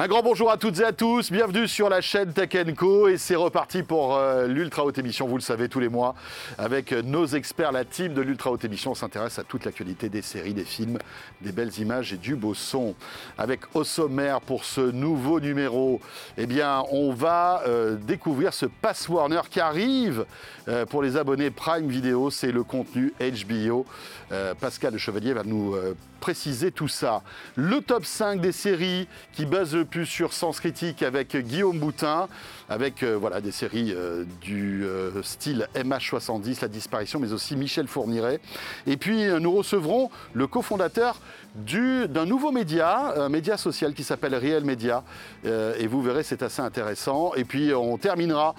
Un grand bonjour à toutes et à tous, bienvenue sur la chaîne Tech Co et c'est reparti pour euh, l'Ultra Haute Émission, vous le savez tous les mois, avec nos experts, la team de l'Ultra Haute Émission, on s'intéresse à toute l'actualité des séries, des films, des belles images et du beau son. Avec au sommaire pour ce nouveau numéro, eh bien on va euh, découvrir ce Pass Warner qui arrive euh, pour les abonnés Prime Video, c'est le contenu HBO. Pascal Le Chevalier va nous préciser tout ça. Le top 5 des séries qui basent le plus sur Sens Critique avec Guillaume Boutin, avec euh, voilà, des séries euh, du euh, style MH70, La disparition, mais aussi Michel Fourniret. Et puis nous recevrons le cofondateur d'un nouveau média, un média social qui s'appelle Real Media. et vous verrez, c'est assez intéressant. Et puis on terminera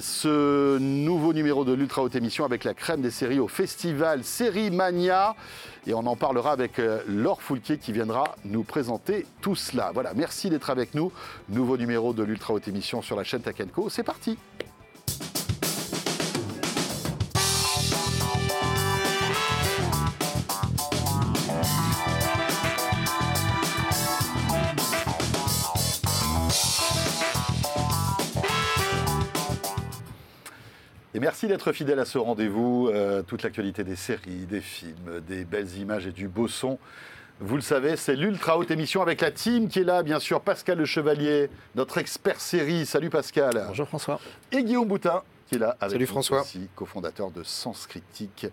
ce nouveau numéro de l'Ultra Haute Émission avec la crème des séries au festival Série Mania. Et on en parlera avec euh, Laure Foulquier qui viendra nous présenter tout cela. Voilà, merci d'être avec nous. Nouveau numéro de l'Ultra Haute Émission sur la chaîne Takenko. C'est parti. Et merci d'être fidèle à ce rendez-vous. Euh, toute l'actualité des séries, des films, des belles images et du beau son. Vous le savez, c'est l'ultra haute émission avec la team qui est là, bien sûr. Pascal Le Chevalier, notre expert série. Salut Pascal. Bonjour François. Et Guillaume Boutin qui est là avec Salut François. aussi, cofondateur de Sens Critique.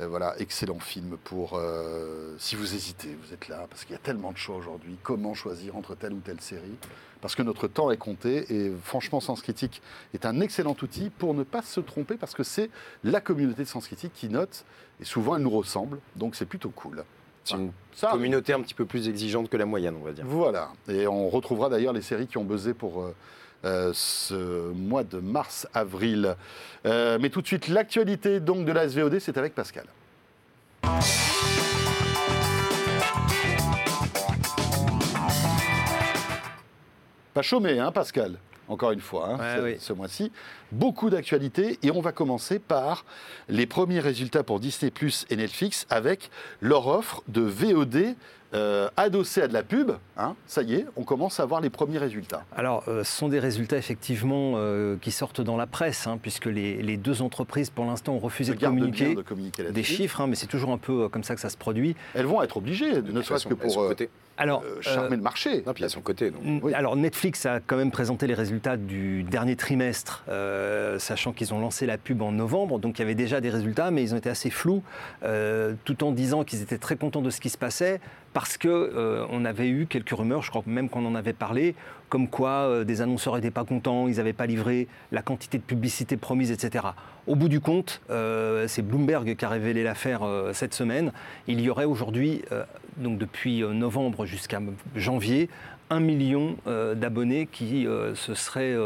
Euh, voilà, excellent film pour euh, si vous hésitez, vous êtes là parce qu'il y a tellement de choix aujourd'hui. Comment choisir entre telle ou telle série Parce que notre temps est compté et franchement, Sens Critique est un excellent outil pour ne pas se tromper parce que c'est la communauté de Sens Critique qui note et souvent elle nous ressemble, donc c'est plutôt cool. C'est une communauté un petit peu plus exigeante que la moyenne, on va dire. Voilà, et on retrouvera d'ailleurs les séries qui ont buzzé pour. Euh, ce mois de mars-avril. Euh, mais tout de suite, l'actualité donc de la SVOD, c'est avec Pascal. Pas chômé, hein, Pascal encore une fois, hein, ce, mois-ci. Beaucoup d'actualités et on va commencer par les premiers résultats pour Disney Plus et Netflix avec leur offre de VOD euh, adossé à de la pub, hein, ça y est, on commence à voir les premiers résultats. Alors, euh, ce sont des résultats effectivement euh, qui sortent dans la presse, hein, puisque les, deux entreprises, pour l'instant, ont refusé de communiquer, des chiffres, hein, mais c'est toujours un peu comme ça que ça se produit. Elles vont être obligées, ne serait-ce que pour alors, charmer le marché. Non, puis à son côté. Alors, Netflix a quand même présenté les résultats du dernier trimestre, sachant qu'ils ont lancé la pub en novembre, donc il y avait déjà des résultats, mais ils ont été assez flous, tout en disant qu'ils étaient très contents de ce qui se passait parce qu'on euh, avait eu quelques rumeurs, je crois même qu'on en avait parlé, comme quoi euh, des annonceurs n'étaient pas contents, ils n'avaient pas livré la quantité de publicité promise, etc. Au bout du compte, euh, c'est Bloomberg qui a révélé l'affaire cette semaine. Il y aurait aujourd'hui, donc depuis novembre jusqu'à janvier, un million d'abonnés qui se seraient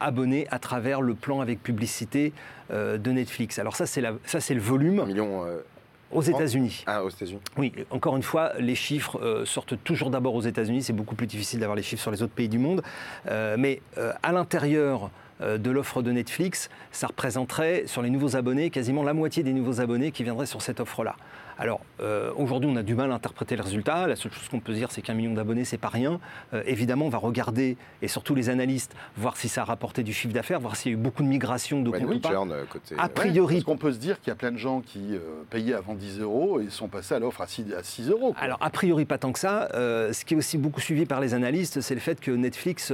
abonnés à travers le plan avec publicité de Netflix. Alors ça, c'est le volume. Un million aux États-Unis. Ah, aux États-Unis. Oui, encore une fois, les chiffres euh, sortent toujours d'abord aux États-Unis. C'est beaucoup plus difficile d'avoir les chiffres sur les autres pays du monde. Euh, mais euh, à l'intérieur de l'offre de Netflix, ça représenterait sur les nouveaux abonnés quasiment la moitié des nouveaux abonnés qui viendraient sur cette offre-là. Alors euh, aujourd'hui, on a du mal à interpréter le résultat. La seule chose qu'on peut dire, c'est qu'un million d'abonnés, c'est pas rien. Euh, évidemment, on va regarder, et surtout les analystes, voir si ça a rapporté du chiffre d'affaires, voir s'il y a eu beaucoup de migration de comptes pas. Euh, côté... A priori, qu'on peut se dire qu'il y a plein de gens qui payaient avant 10 euros et sont passés à l'offre à 6, à euros. Alors a priori, pas tant que ça. ce qui est aussi beaucoup suivi par les analystes, c'est le fait que Netflix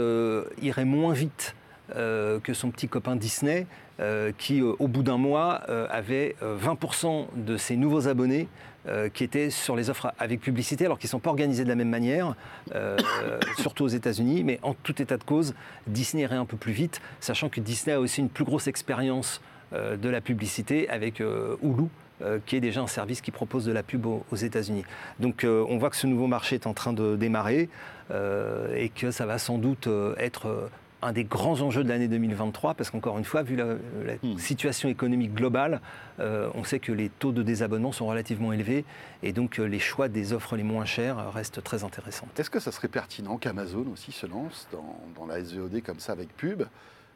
irait moins vite que son petit copain Disney euh, qui, euh, au bout d'un mois, euh, avait 20% de ses nouveaux abonnés qui étaient sur les offres avec publicité, alors qu'ils ne sont pas organisés de la même manière, surtout aux États-Unis. Mais en tout état de cause, Disney irait un peu plus vite, sachant que Disney a aussi une plus grosse expérience de la publicité avec Hulu, qui est déjà un service qui propose de la pub aux, États-Unis. Donc on voit que ce nouveau marché est en train de démarrer et que ça va sans doute être un des grands enjeux de l'année 2023, parce qu'encore une fois, vu la, hmm. situation économique globale, euh, on sait que les taux de désabonnement sont relativement élevés, et donc euh, les choix des offres les moins chères restent très intéressants. Est-ce que ça serait pertinent qu'Amazon aussi se lance dans, la SVOD comme ça avec pub?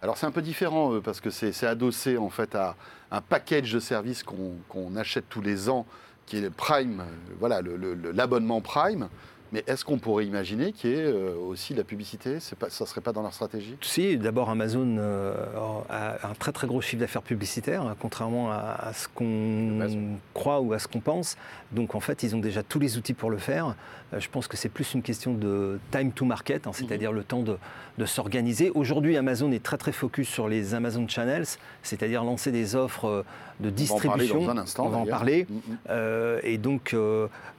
Alors c'est un peu différent parce que c'est adossé en fait à un package de services qu'on achète tous les ans qui est Prime, voilà l'abonnement Prime. Mais est-ce qu'on pourrait imaginer qu'il y ait euh, aussi de la publicité? Pas, Ça ne serait pas dans leur stratégie? Si, d'abord Amazon euh, a un très très gros chiffre d'affaires publicitaire, hein, contrairement à, ce qu'on croit ou à ce qu'on pense. Donc en fait, ils ont déjà tous les outils pour le faire. Euh, je pense que c'est plus une question de time to market, hein, c'est-à-dire mhm. le temps de, s'organiser. Aujourd'hui, Amazon est très très focus sur les Amazon Channels, c'est-à-dire lancer des offres de distribution. On va en parler dans un instant. On va en parler. Mhm. et donc,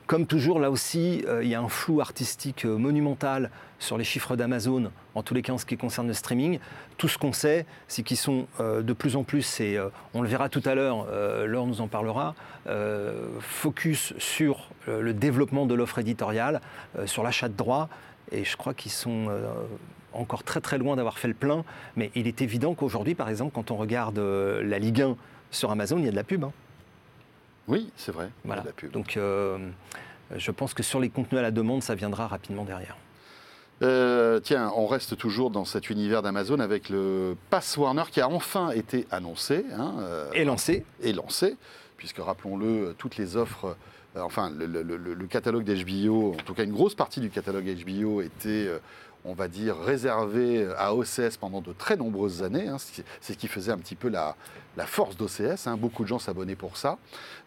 comme toujours, là aussi, euh, il y a un flou artistique euh, monumental sur les chiffres d'Amazon, en tous les cas en ce qui concerne le streaming. Tout ce qu'on sait, c'est qu'ils sont euh, de plus en plus, et on le verra tout à l'heure, Laure nous en parlera, focus sur le développement de l'offre éditoriale, sur l'achat de droits, et je crois qu'ils sont encore très très loin d'avoir fait le plein, mais il est évident qu'aujourd'hui, par exemple, quand on regarde la Ligue 1 sur Amazon, il y a de la pub. Hein. Oui, c'est vrai. Voilà. Donc, euh, je pense que sur les contenus à la demande, ça viendra rapidement derrière. Euh, tiens, on reste toujours dans cet univers d'Amazon avec le Pass Warner qui a enfin été annoncé. Hein, euh, et lancé. Et lancé, puisque rappelons-le, toutes les offres, enfin le, le catalogue d'HBO, en tout cas une grosse partie du catalogue HBO était on va dire, réservé à OCS pendant de très nombreuses années. Hein. C'est ce qui faisait un petit peu la, force d'OCS. Hein. Beaucoup de gens s'abonnaient pour ça.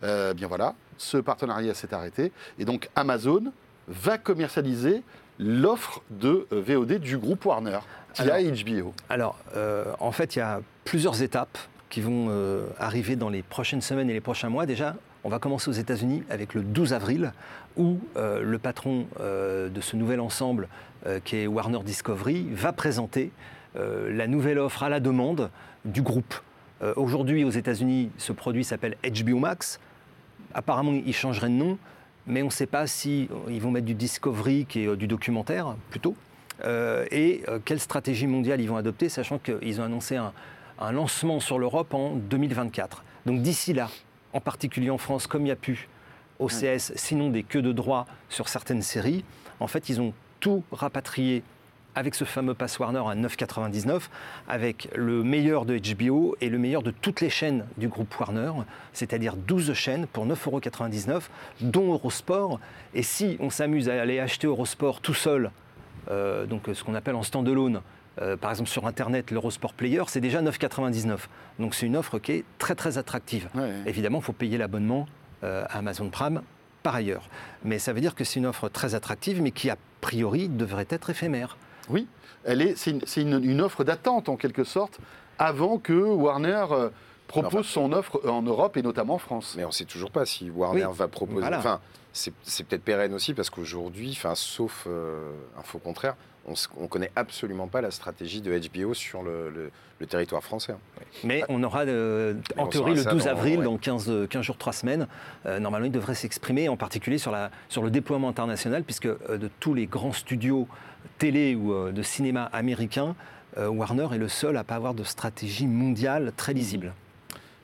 Euh, bien voilà, ce partenariat s'est arrêté. Et donc Amazon va commercialiser l'offre de euh, VOD du groupe Warner, qui a HBO. Alors, euh, en fait, il y a plusieurs étapes qui vont arriver dans les prochaines semaines et les prochains mois. Déjà, on va commencer aux États-Unis avec le 12 avril, où le patron de ce nouvel ensemble euh, qui est Warner Discovery, va présenter euh, la nouvelle offre à la demande du groupe. Euh, aujourd'hui, aux États-Unis, ce produit s'appelle HBO Max. Apparemment, il changerait de nom, mais on ne sait pas si ils vont mettre du Discovery, qui est du documentaire plutôt, et quelle stratégie mondiale ils vont adopter, sachant qu'ils ont annoncé un, un lancement sur l'Europe en 2024. Donc d'ici là, en particulier en France, comme il y a pu OCS, sinon des queues de droit sur certaines séries, en fait, ils ont tout rapatrié avec ce fameux Pass Warner à 9,99, avec le meilleur de HBO et le meilleur de toutes les chaînes du groupe Warner, c'est-à-dire 12 chaînes pour 9,99€, dont Eurosport. Et si on s'amuse à aller acheter Eurosport tout seul, euh, donc ce qu'on appelle en stand-alone, euh, par exemple sur Internet, l'Eurosport Player, c'est déjà 9,99. Donc c'est une offre qui est très très attractive. Évidemment, il faut payer l'abonnement euh, à Amazon Prime par ailleurs. Mais ça veut dire que c'est une offre très attractive, mais qui a priori devrait être éphémère. Oui, elle est, c'est une, offre d'attente en quelque sorte, avant que Warner euh, propose son offre en Europe et notamment en France. Mais on ne sait toujours pas si Warner va proposer. Enfin, c'est peut-être pérenne aussi parce qu'aujourd'hui, enfin, sauf euh, un faux contraire, on ne connaît absolument pas la stratégie de HBO sur le, territoire français. Hein. Mais on aura, euh, en théorie, le 12 avril, dans 15, 15, jours, 3 semaines, euh, normalement, il devrait s'exprimer, en particulier sur, la, sur le déploiement international, puisque euh, de tous les grands studios télé ou de cinéma américains, Warner est le seul à ne pas avoir de stratégie mondiale très lisible.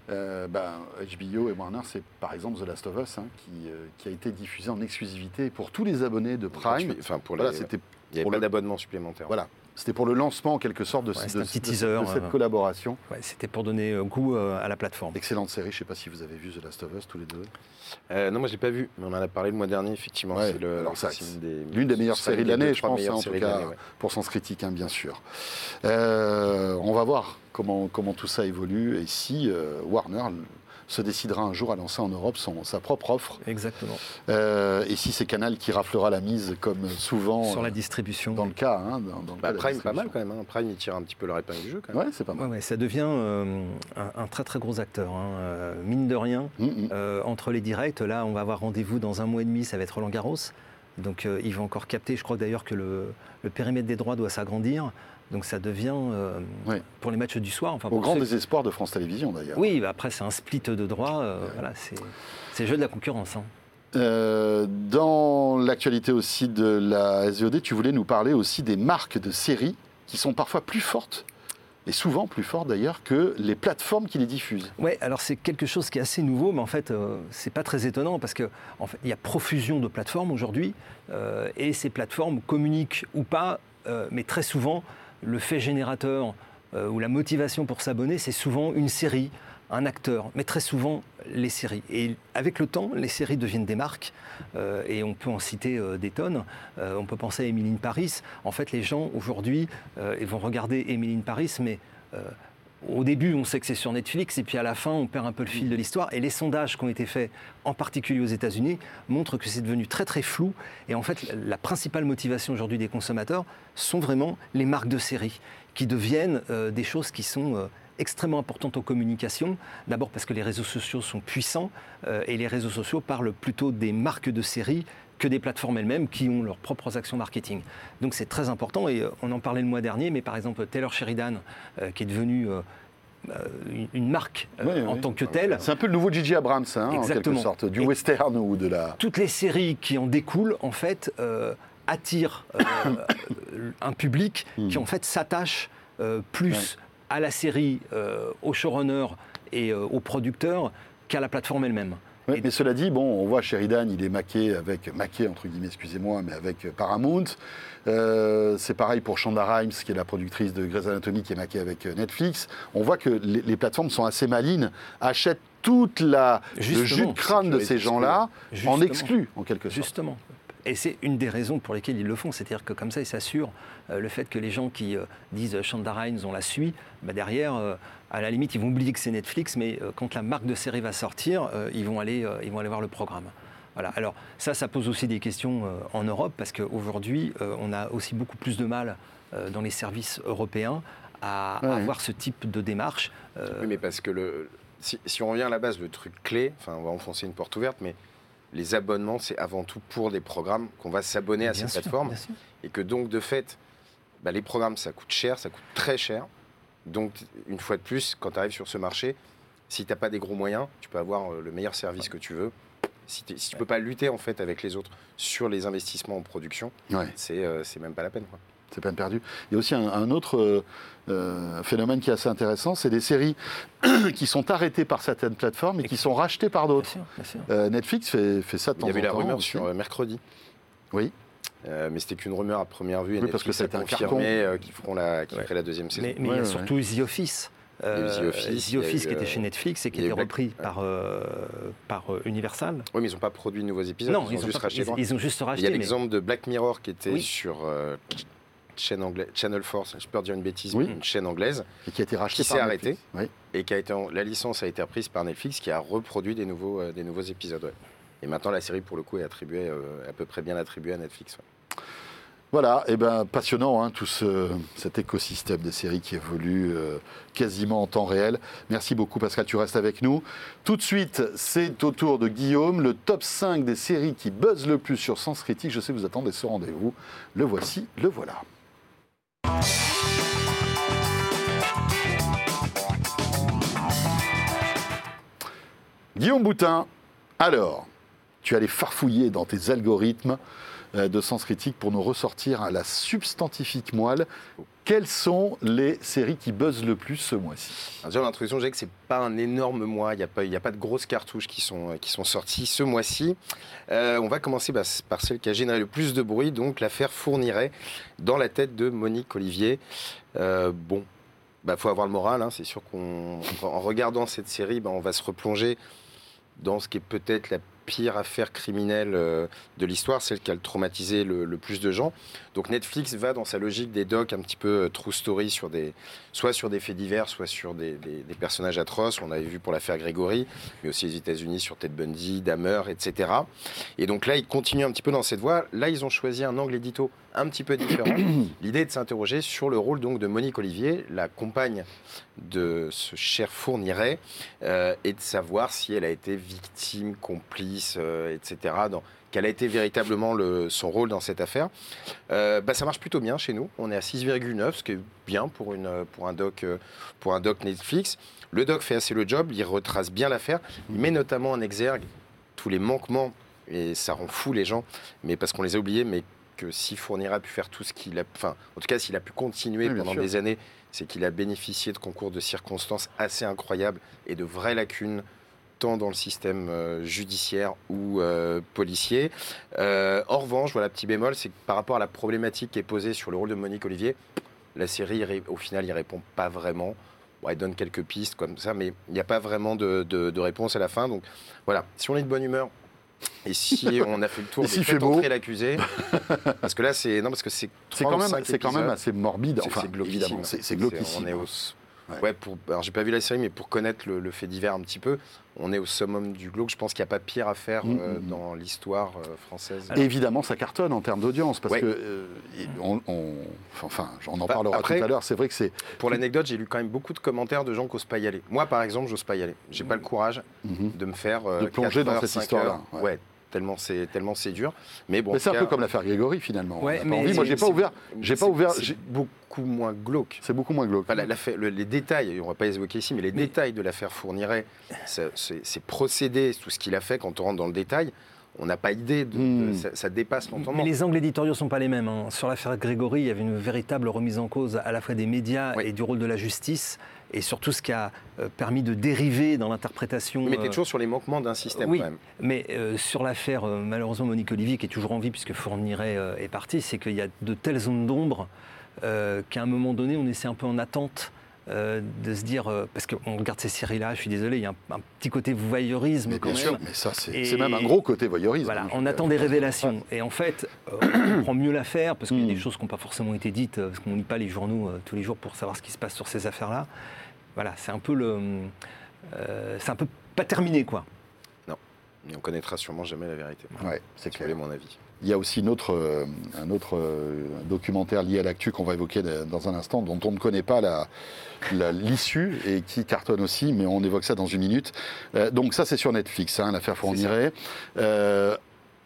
HBO ben, et Warner, c'est par exemple The Last of Us, hein, qui, qui, a été diffusé en exclusivité pour tous les abonnés de Prime. Enfin, pour voilà, c'était il n'y avait pas d'abonnement supplémentaire. Voilà. C'était pour le lancement, en quelque sorte, de, cette euh, collaboration. C'était pour donner euh, goût euh, à la plateforme. Excellente série. Je ne sais pas si vous avez vu The Last of Us tous les deux. non, moi je l'ai pas vu, mais on en a parlé le mois dernier. Effectivement, c'est l'une des, meilleures séries de l'année, je pense, hein, en tout cas, pour Sens Critique, hein, bien sûr. on va voir comment, comment tout ça évolue et si Warner se décidera un jour à lancer en Europe son, sa propre offre. Exactement. Euh, et si c'est Canal qui raflera la mise, comme souvent. Sur la distribution. Dans le cas. Hein, dans, bah, Prime, pas mal quand même. Hein. Prime, il tire un petit peu le épingle du jeu quand même. Ouais, c'est pas mal. Ouais, ça devient euh, un, très très gros acteur. Hein. Euh, mine de rien, mm, mm. entre les directs, là, on va avoir rendez-vous dans un mois et demi, ça va être Roland Garros. Donc ils vont encore capter, je crois d'ailleurs que le, le périmètre des droits doit s'agrandir. Donc ça devient, euh, pour les matchs du soir... Enfin, Au grand désespoir de France Télévisions d'ailleurs. Oui, bah, après c'est un split de droits, euh, voilà, c'est le jeu de la concurrence. Hein. Euh, dans l'actualité aussi de la SVOD, tu voulais nous parler aussi des marques de séries qui sont parfois plus fortes et souvent plus fortes d'ailleurs que les plateformes qui les diffusent. Oui, alors c'est quelque chose qui est assez nouveau, mais en fait, c'est pas très étonnant parce qu'il en fait, y a profusion de plateformes aujourd'hui et ces plateformes communiquent ou pas, mais très souvent le fait générateur euh, ou la motivation pour s'abonner, c'est souvent une série, un acteur, mais très souvent les séries. Et avec le temps, les séries deviennent des marques, euh, et on peut en citer euh, des tonnes. on peut penser à Emily Paris. En fait, les gens aujourd'hui, vont regarder Emily Paris, mais au début, on sait que c'est sur Netflix, et puis à la fin, on perd un peu le fil de l'histoire. Et les sondages qui ont été faits, en particulier aux États-Unis, montrent que c'est devenu très très flou. Et en fait, la principale motivation aujourd'hui des consommateurs sont vraiment les marques de séries, qui deviennent euh, des choses qui sont euh, extrêmement importantes aux communications. D'abord parce que les réseaux sociaux sont puissants, euh, et les réseaux sociaux parlent plutôt des marques de séries que des plateformes elles-mêmes qui ont leurs propres actions marketing. Donc c'est très important et euh, on en parlait le mois dernier, mais par exemple Taylor Sheridan, euh, qui est devenue euh, une, marque en tant que telle. C'est un peu le nouveau Gigi Abrams, hein, en quelque sorte, du western ou de la. Toutes les séries qui en découlent, en fait, attirent un public hmm. qui en fait s'attache plus à la série, au showrunner et aux producteurs qu'à la plateforme elle-même mais cela dit, bon, on voit Sheridan, il est maqué avec, maqué entre guillemets, excusez-moi, mais avec Paramount. Euh, c'est pareil pour Shonda Rhimes, qui est la productrice de Grey's Anatomy, qui est maquée avec Netflix. On voit que les, plateformes sont assez malines, achètent toute la, le jus de crâne de ces gens-là en exclu, en quelque sorte. Justement. Et c'est une des raisons pour lesquelles ils le font. C'est-à-dire que comme ça, ils s'assurent euh, le fait que les gens qui euh, disent Shonda Rhimes, on la suit, bah derrière, à la limite, ils vont oublier que c'est Netflix, mais euh, quand la marque de série va sortir, euh, ils, vont aller, euh, ils vont aller voir le programme. Voilà. Alors ça, ça pose aussi des questions en Europe, parce qu'aujourd'hui, on a aussi beaucoup plus de mal dans les services européens à, avoir ce type de démarche. Oui, mais parce que le, si, on revient à la base, le truc clé, enfin, on va enfoncer une porte ouverte, mais les abonnements, c'est avant tout pour des programmes qu'on va s'abonner à ces plateformes. Et que donc, de fait, bah, les programmes, ça coûte cher, ça coûte très cher. Donc, une fois de plus, quand tu arrives sur ce marché, si tu n'as pas des gros moyens, tu peux avoir euh, le meilleur service que tu veux. Si, tu ne peux pas lutter en fait avec les autres sur les investissements en production, ouais. c'est euh, même pas la peine. C'est peine perdue. Il y a aussi un, autre euh, phénomène qui est assez intéressant, c'est des séries qui sont arrêtées par certaines plateformes et qui sont rachetées par d'autres. Netflix fait, fait, ça de temps en temps. Il y avait la rumeur sur mercredi. Oui. Euh, mais c'était qu'une rumeur à première vue. Et oui, parce que c'était un carton. Euh, qu'ils feront la, qu la deuxième saison. Mais, il y a surtout The Office. Euh, The Office, The Office qui était chez Netflix et qui était repris par, par Universal. Oui, mais ils n'ont pas produit de nouveaux épisodes. Non, ils, ont, juste racheté. Ils, ont juste racheté. Il y a l'exemple de Black Mirror qui était sur chaîne anglaise, Channel Force, je peux dire une bêtise, une chaîne anglaise. Et qui a été rachetée qui s'est arrêtée. Et qui a été, la licence a été reprise par Netflix qui a reproduit des nouveaux, des nouveaux épisodes. Et maintenant, la série, pour le coup, est attribuée, à peu près bien attribuée à Netflix. Voilà, et ben passionnant hein, tout cet écosystème des séries qui évolue euh, quasiment en temps réel. Merci beaucoup Pascal, tu restes avec nous. Tout de suite, c'est au tour de Guillaume, le top 5 des séries qui buzzent le plus sur Sens Critique. Je sais que vous attendez ce rendez-vous. Le voici, le voilà. Guillaume Boutin, alors, tu allais farfouiller dans tes algorithmes de Sens Critique pour nous ressortir à la substantifique moelle. Quelles sont les séries qui buzzent le plus ce mois-ci? Déjà, l'introduction, j'ai que c'est pas un énorme mois. Il n'y a, pas, de grosses cartouches qui sont, euh, sorties ce mois-ci. Euh, on va commencer bah, par celle qui a généré le plus de bruit, donc l'affaire Fournirait dans la tête de Monique Olivier. bon, il bah, faut avoir le moral. Hein. C'est sûr qu'en regardant cette série, bah, on va se replonger dans ce qui est peut-être la pire affaire criminelle euh, de l'histoire, celle qui a traumatisé le, plus de gens. Donc Netflix va dans sa logique des docs un petit peu euh, true story, sur des, soit sur des faits divers, soit sur des, personnages atroces. On avait vu pour l'affaire Grégory, mais aussi aux États-Unis sur Ted Bundy, Dahmer, etc. Et donc là, ils continuent un petit peu dans cette voie. Là, ils ont choisi un angle édito un petit peu différent. L'idée est de s'interroger sur le rôle donc de Monique Olivier, la compagne de ce cher Fourniret, euh, et de savoir si elle a été victime, complice, euh, etc. Dans, quel a été véritablement le, son rôle dans cette affaire. Euh, bah, ça marche plutôt bien chez nous. On est à 6,9, ce qui est bien pour, une, pour, un doc, pour un doc Netflix. Le doc fait assez le job, il retrace bien l'affaire, il met notamment en exergue tous les manquements et ça rend fou les gens, mais parce qu'on les a oubliés, mais que si Fournier a pu faire tout ce qu'il a, enfin, en tout cas, s'il a pu continuer pendant des années, c'est qu'il a bénéficié de concours de circonstances assez incroyables et de vraies lacunes tant dans le système euh, judiciaire ou euh, policier. Euh, en revanche, voilà, petit bémol, c'est que par rapport à la problématique qui est posée sur le rôle de Monique Olivier, la série, au final, n'y répond pas vraiment. Bon, elle donne quelques pistes comme ça, mais il n'y a pas vraiment de, de, réponse à la fin. Donc voilà, si on est de bonne humeur, et si on a fait le tour de si l'accusé, parce que là c'est non parce que c'est c'est quand même c'est quand même assez morbide. Enfin, c'est évidemment, c'est glauquissime. On est au, Ouais. pour, alors j'ai pas vu la série, mais pour connaître le, fait divers un petit peu, on est au summum du glauque. Je pense qu'il n'y a pas pire à faire mm, euh, mm, mm. dans l'histoire euh, française. évidemment, ça cartonne en termes d'audience, parce que euh, on, enfin, on en bah, parlera tout à l'heure. C'est vrai que c'est. Pour l'anecdote, j'ai lu quand même beaucoup de commentaires de gens qui n'osent pas y aller. Moi, par exemple, j'ose pas y aller. J'ai pas le courage de me faire de plonger dans cette histoire-là. Ouais tellement c'est tellement c'est dur. Mais bon. c'est un peu comme l'affaire Grégory finalement. Ouais, mais Moi, j'ai pas ouvert. J'ai pas ouvert. beaucoup moins glauque. C'est beaucoup moins glauque. les détails, on va pas les évoquer ici, mais les détails de l'affaire Fourniret, ces procédés, tout ce qu'il a fait quand on rentre dans le détail on n'a pas idée, de, hmm. ça, dépasse l'entendement. Mais les angles éditoriaux ne sont pas les mêmes. Hein. Sur l'affaire Grégory, il y avait une véritable remise en cause à la fois des médias et du rôle de la justice et surtout ce qui a euh, permis de dériver dans l'interprétation. Mais tu es euh, toujours sur les manquements d'un système oui, quand même. Mais euh, sur l'affaire, malheureusement, Monique Olivier, qui est toujours en vie puisque Fourniret est parti, c'est qu'il y a de telles zones d'ombre qu'à un moment donné, on essaie un peu en attente. De se dire, parce qu'on regarde ces séries-là, je suis désolé, il y a un, petit côté voyeurisme mais quand bien Sûr, mais ça, c'est même un gros côté voyeurisme. Voilà, on attend des révélations. Et en fait, on comprend mieux l'affaire, parce qu'il y a des hmm. choses qui n'ont pas forcément été dites, parce qu'on ne lit pas les journaux tous les jours pour savoir ce qui se passe sur ces affaires-là voilà, c'est un peu le, euh, c'est un peu pas terminé quoi. Non, mais on connaîtra sûrement jamais la vérité. Ouais, c'est clair. mon avis. Il y a aussi euh, un autre euh, documentaire lié à l'actu qu'on va évoquer dans un instant, dont on ne connaît pas l'issue et qui cartonne aussi, mais on évoque ça dans une minute. donc ça, c'est sur Netflix, hein, l'affaire Fourniret.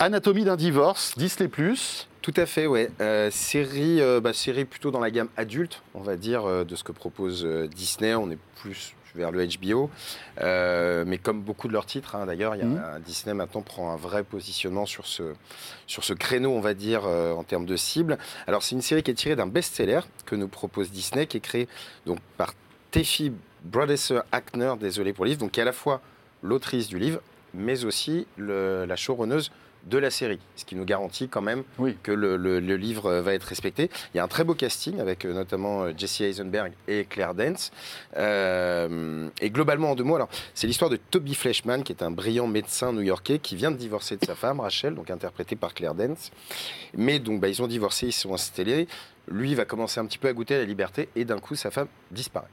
Anatomie d'un divorce, Disney+. Tout à fait, ouais. Euh, série, euh, bah, série plutôt dans la gamme adulte, on va dire, euh, de ce que propose Disney. On est plus vers le HBO. mais comme beaucoup de leurs titres, hein, d'ailleurs, mmh. Disney maintenant prend un vrai positionnement sur ce, sur ce créneau, on va dire, en termes de cible. Alors, c'est une série qui est tirée d'un best-seller que nous propose Disney, qui est créé donc, par Tefi Brodesser Ackner, désolé pour le livre, donc qui est à la fois l'autrice du livre, mais aussi le, la showrunneuse de la série, ce qui nous garantit quand même que le, livre va être respecté. Il y a un très beau casting avec euh, notamment euh, Jesse Eisenberg et Claire Dance. Euh, et globalement, en deux mots, alors c'est l'histoire de Toby Fleshman, qui est un brillant médecin new-yorkais qui vient de divorcer de sa femme, Rachel, donc interprétée par Claire Dance. Mais donc, bah, ils ont divorcé, ils se sont installés. Lui va commencer un petit peu à goûter à la liberté et d'un coup, sa femme disparaît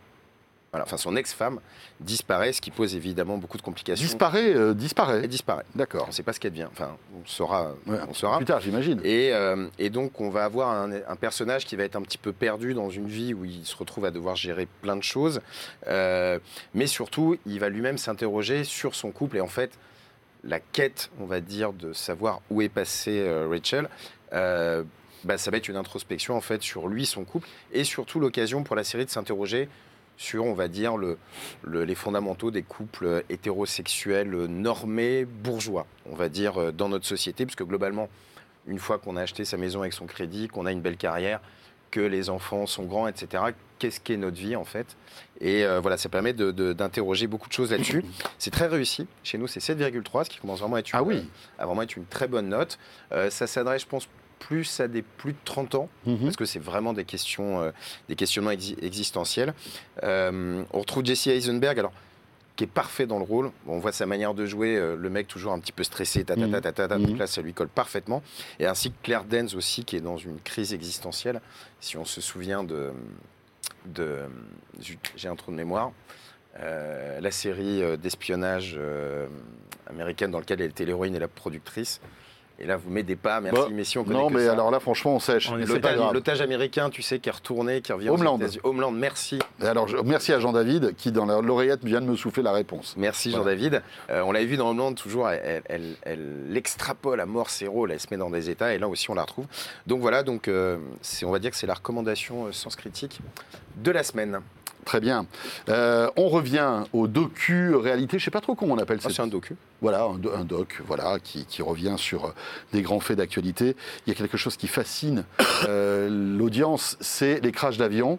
enfin son ex-femme disparaît, ce qui pose évidemment beaucoup de complications. Disparaît, euh, disparaît. Elle disparaît. D'accord. On ne sait pas ce qu'elle devient. Enfin, on saura. on saura. Plus tard, j'imagine. Et, euh, et, donc, on va avoir un, personnage qui va être un petit peu perdu dans une vie où il se retrouve à devoir gérer plein de choses, euh, mais surtout, il va lui-même s'interroger sur son couple et en fait, la quête, on va dire, de savoir où est passée Rachel. Bah, ça va être une introspection en fait sur lui, son couple, et surtout l'occasion pour la série de s'interroger sur, on va dire, le, les fondamentaux des couples hétérosexuels normés, bourgeois, on va dire, euh, dans notre société, puisque globalement, une fois qu'on a acheté sa maison avec son crédit, qu'on a une belle carrière, que les enfants sont grands, etc., qu'est-ce qu'est notre vie en fait? Et euh, voilà, ça permet d'interroger beaucoup de choses là-dessus. C'est très réussi. Chez nous, c'est 7,3, ce qui commence vraiment à être une, ah oui. à vraiment être une très bonne note. Euh, ça s'adresse, je pense, plus à des plus de 30 ans, mhm. parce que c'est vraiment des questions, euh, des questionnements existentiels. Euh, on retrouve Jesse Eisenberg, alors qui est parfait dans le rôle. On voit sa manière de jouer, euh, le mec toujours un petit peu stressé, ta, ta, ta, ta, ta, donc mhm. là ça lui colle parfaitement. Et ainsi que Claire Danes aussi, qui est dans une crise existentielle. Si on se souvient de, de j'ai un trou de mémoire. la série d'espionnage américaine dans laquelle elle était l'héroïne et la productrice. Et là, vous m'aidez pas, merci, bah, messieurs. non, mais alors là, franchement, on sèche. L'otage américain, tu sais, qui est retourné, qui revient Homeland. Homeland, merci. alors, merci à Jean-David, qui, dans l'oreillette, vient de me souffler la réponse. Merci, Jean-David. Euh, on l'avait vu dans Homeland, toujours, elle, elle, extrapole à mort ses rôles, elle se met dans des états, et là aussi, on la retrouve. Donc voilà, donc, euh, on va dire que c'est la recommandation euh, sans critique de la semaine. Très bien. Euh, on revient au docu-réalité, je ne sais pas trop comment on appelle ça. c'est un docu. Voilà, un, doc voilà, qui, revient sur des grands faits d'actualité. Il y a quelque chose qui fascine euh, l'audience, c'est les crashs d'avions.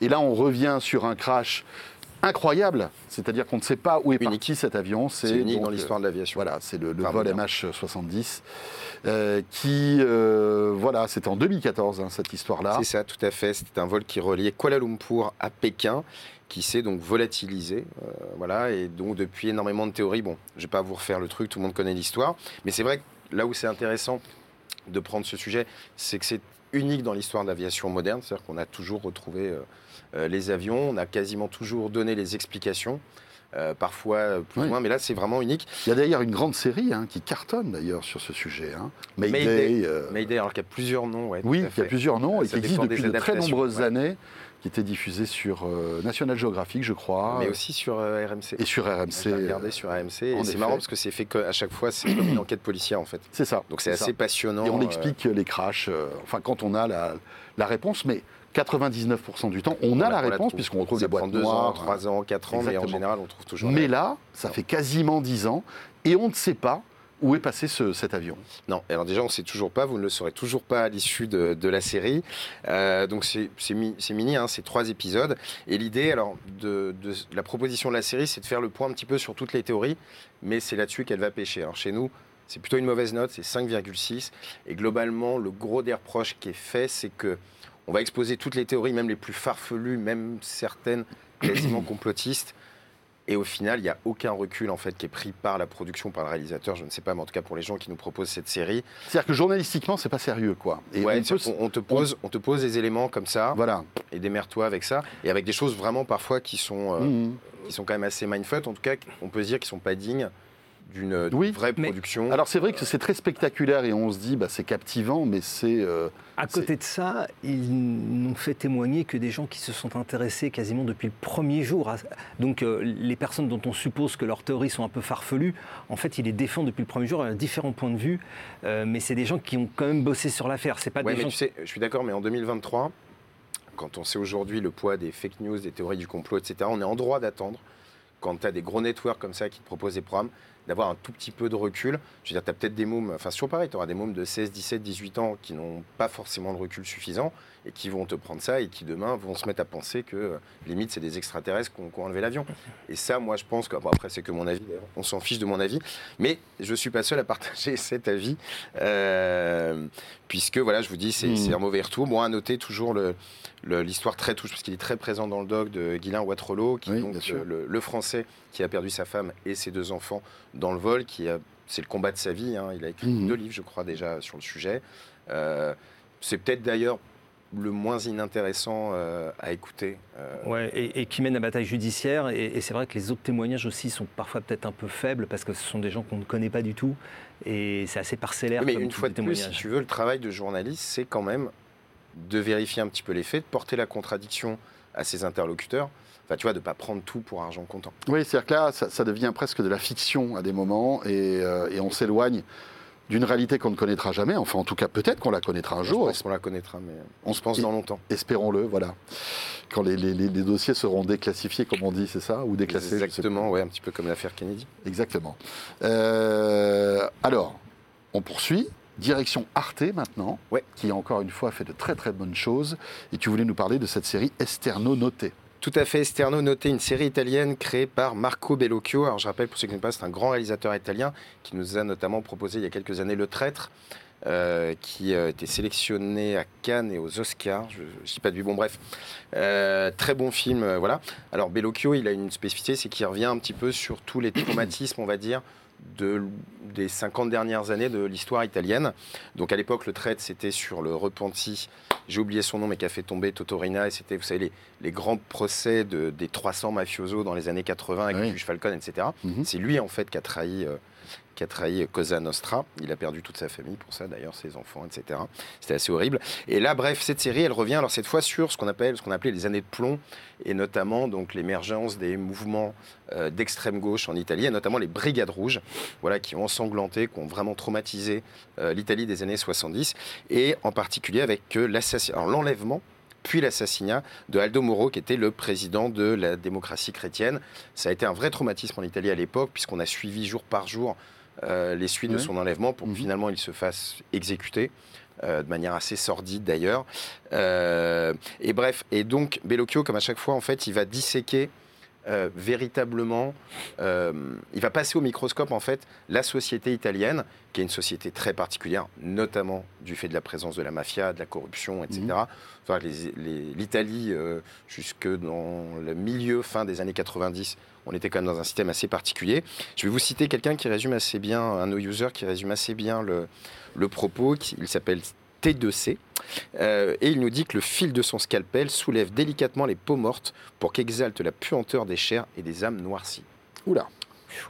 Et là, on revient sur un crash incroyable. C'est-à-dire qu'on ne sait pas où est unique. parti cet avion. C'est unique dans l'histoire de l'aviation. Voilà, c'est le, vol MH70 euh, qui, euh, voilà, c'était en 2014 hein, cette histoire-là. C'est ça, tout à fait. C'était un vol qui reliait Kuala Lumpur à Pékin qui s'est donc volatilisé. Euh, voilà, et donc depuis énormément de théories. Bon, je ne vais pas vous refaire le truc, tout le monde connaît l'histoire. Mais c'est vrai que là où c'est intéressant de prendre ce sujet, c'est que c'est unique dans l'histoire de l'aviation moderne. C'est-à-dire qu'on a toujours retrouvé euh, les avions, on a quasiment toujours donné les explications. Euh, parfois plus ou moins, mais là c'est vraiment unique. Il y a d'ailleurs une grande série hein, qui cartonne d'ailleurs sur ce sujet. Hein. Mayday, Mayday, alors qu'il y a plusieurs noms. oui, il y a plusieurs noms et qui existe depuis de très nombreuses années qui était diffusé sur euh, National Geographic, je crois. Mais aussi sur euh, RMC. Et sur RMC. J'ai regardé sur RMC. Et c'est marrant parce que c'est fait à chaque fois, c'est comme une enquête policière en fait. C'est ça. Donc c'est assez passionnant. Et on euh, explique les crashs, enfin quand on a la, la réponse, mais 99% du temps, on, a la réponse puisqu'on retrouve des boîtes noires. ans, 3 ans, 4 ans, mais en général, on trouve toujours. Mais là, ça fait quasiment 10 ans et on ne sait pas où est passé cet avion? Non, alors déjà on ne sait toujours pas, vous ne le saurez toujours pas à l'issue de, la série. Euh, donc c'est mini, hein, c'est trois épisodes. Et l'idée, alors, de, la proposition de la série, c'est de faire le point un petit peu sur toutes les théories, mais c'est là-dessus qu'elle va pêcher. Alors chez nous, c'est plutôt une mauvaise note, c'est 5,6. Et globalement, le gros des reproches qui est fait, c'est que on va exposer toutes les théories, même les plus farfelues, même certaines quasiment complotistes. Et au final, il n'y a aucun recul en fait qui est pris par la production, par le réalisateur. Je ne sais pas, mais en tout cas pour les gens qui nous proposent cette série. C'est-à-dire que journalistiquement, c'est pas sérieux, quoi. Et on, te pose, on... te pose des éléments comme ça. Voilà. Et démerde-toi avec ça. Et avec des choses vraiment parfois qui sont, euh, mmh. qui sont quand même assez mindfuck. En tout cas, on peut se dire qu'ils sont pas dignes d'une vraie production. Alors c'est vrai que c'est très spectaculaire et on se dit bah, c'est captivant, mais c'est. Euh, à côté de ça, ils n'ont fait témoigner que des gens qui se sont intéressés quasiment depuis le premier jour. Donc euh, les personnes dont on suppose que leurs théories sont un peu farfelues, en fait, ils les défendent depuis le premier jour à différents points de vue, euh, mais c'est des gens qui ont quand même bossé sur l'affaire. C'est pas des gens... tu sais, je suis d'accord, mais en 2023, quand on sait aujourd'hui le poids des fake news, des théories du complot, etc., on est en droit d'attendre quand tu as des gros networks comme ça qui te proposent des programmes, d'avoir un tout petit peu de recul. Je veux dire, tu as peut-être des mômes, enfin, sur pareil, tu auras des mômes de 16, 17, 18 ans qui n'ont pas forcément le recul suffisant et qui vont te prendre ça et qui demain vont se mettre à penser que euh, limite c'est des extraterrestres qui ont, enlevé l'avion. Et ça, moi je pense que, bon, après c'est que mon avis, on s'en fiche de mon avis, mais je suis pas seul à partager cet avis, euh, puisque voilà, je vous dis, c'est hmm. un mauvais retour. Bon, à noter toujours l'histoire très touche, parce qu'il est très présent dans le doc de Guylain Watrelot, qui est donc le, Français qui a perdu sa femme et ses deux enfants dans le vol, qui a c'est le combat de sa vie. Hein. Il a écrit hmm. deux livres, je crois, déjà sur le sujet. Euh, c'est peut-être d'ailleurs le moins inintéressant euh, à écouter. Euh. Ouais, et, qui mène la bataille judiciaire. Et, c'est vrai que les autres témoignages aussi sont parfois peut-être un peu faibles parce que ce sont des gens qu'on ne connaît pas du tout. Et c'est assez parcellaire. Mais une fois de plus, si tu veux, le travail de journaliste, c'est quand même de vérifier un petit peu les faits, de porter la contradiction à ses interlocuteurs. Enfin, tu vois, de ne pas prendre tout pour argent comptant. Oui, c'est-à-dire que là, ça, devient presque de la fiction à des moments et, euh, et on s'éloigne d'une réalité qu'on ne connaîtra jamais. Enfin, en tout cas, peut-être qu'on la connaîtra un jour. Je pense qu'on la connaîtra, mais on se pense dans longtemps. Espérons-le, voilà. Quand les, dossiers seront déclassifiés, comme on dit, c'est ça Ou déclassés Exactement, ouais, un petit peu comme l'affaire Kennedy. Exactement. Euh, alors, on poursuit. Direction Arte maintenant, ouais. qui encore une fois fait de très très bonnes choses. Et tu voulais nous parler de cette série Esterno Noté. Tout à fait, Esterno noté une série italienne créée par Marco Bellocchio. Alors je rappelle pour ceux qui ne connaissent pas, c'est un grand réalisateur italien qui nous a notamment proposé il y a quelques années Le Traître. Euh, qui a été sélectionné à Cannes et aux Oscars. Je ne sais pas du bon, bref. Euh, très bon film, euh, voilà. Alors Bellocchio, il a une spécificité, c'est qu'il revient un petit peu sur tous les traumatismes, on va dire, de, des 50 dernières années de l'histoire italienne. Donc à l'époque, le traite, c'était sur le repenti, j'ai oublié son nom, mais qui a fait tomber Totorina, et c'était, vous savez, les, grands procès de, des 300 mafiosos dans les années 80 avec oui. Falcon, etc. Mhm. C'est lui, en fait, qui a trahi euh, qui a trahi Cosa Nostra. Il a perdu toute sa famille pour ça, d'ailleurs, ses enfants, etc. C'était assez horrible. Et là, bref, cette série, elle revient alors cette fois sur ce qu'on appelle, ce qu'on appelait les années de plomb, et notamment donc l'émergence des mouvements euh, d'extrême gauche en Italie, et notamment les brigades rouges, voilà, qui ont ensanglanté, qui ont vraiment traumatisé euh, l'Italie des années 70, et en particulier avec euh, l'enlèvement puis l'assassinat de Aldo Moro, qui était le président de la démocratie chrétienne. Ça a été un vrai traumatisme en Italie à l'époque, puisqu'on a suivi jour par jour les suites de son enlèvement pour que mhm. finalement il se fasse exécuter. Euh, de manière assez sordide d'ailleurs. Euh, et bref, et donc Bellocchio, comme à chaque fois, en fait, il va disséquer euh, véritablement, euh, il va passer au microscope en fait la société italienne, qui est une société très particulière, notamment du fait de la présence de la mafia, de la corruption, etc. Enfin, L'Italie, jusque dans le milieu, fin des années 90, on était quand même dans un système assez particulier. Je vais vous citer quelqu'un qui résume assez bien, un no-user qui résume assez bien le, le propos. Il s'appelle T2C. Euh, et il nous dit que le fil de son scalpel soulève délicatement les peaux mortes pour qu'exalte la puanteur des chairs et des âmes noircies. Oula.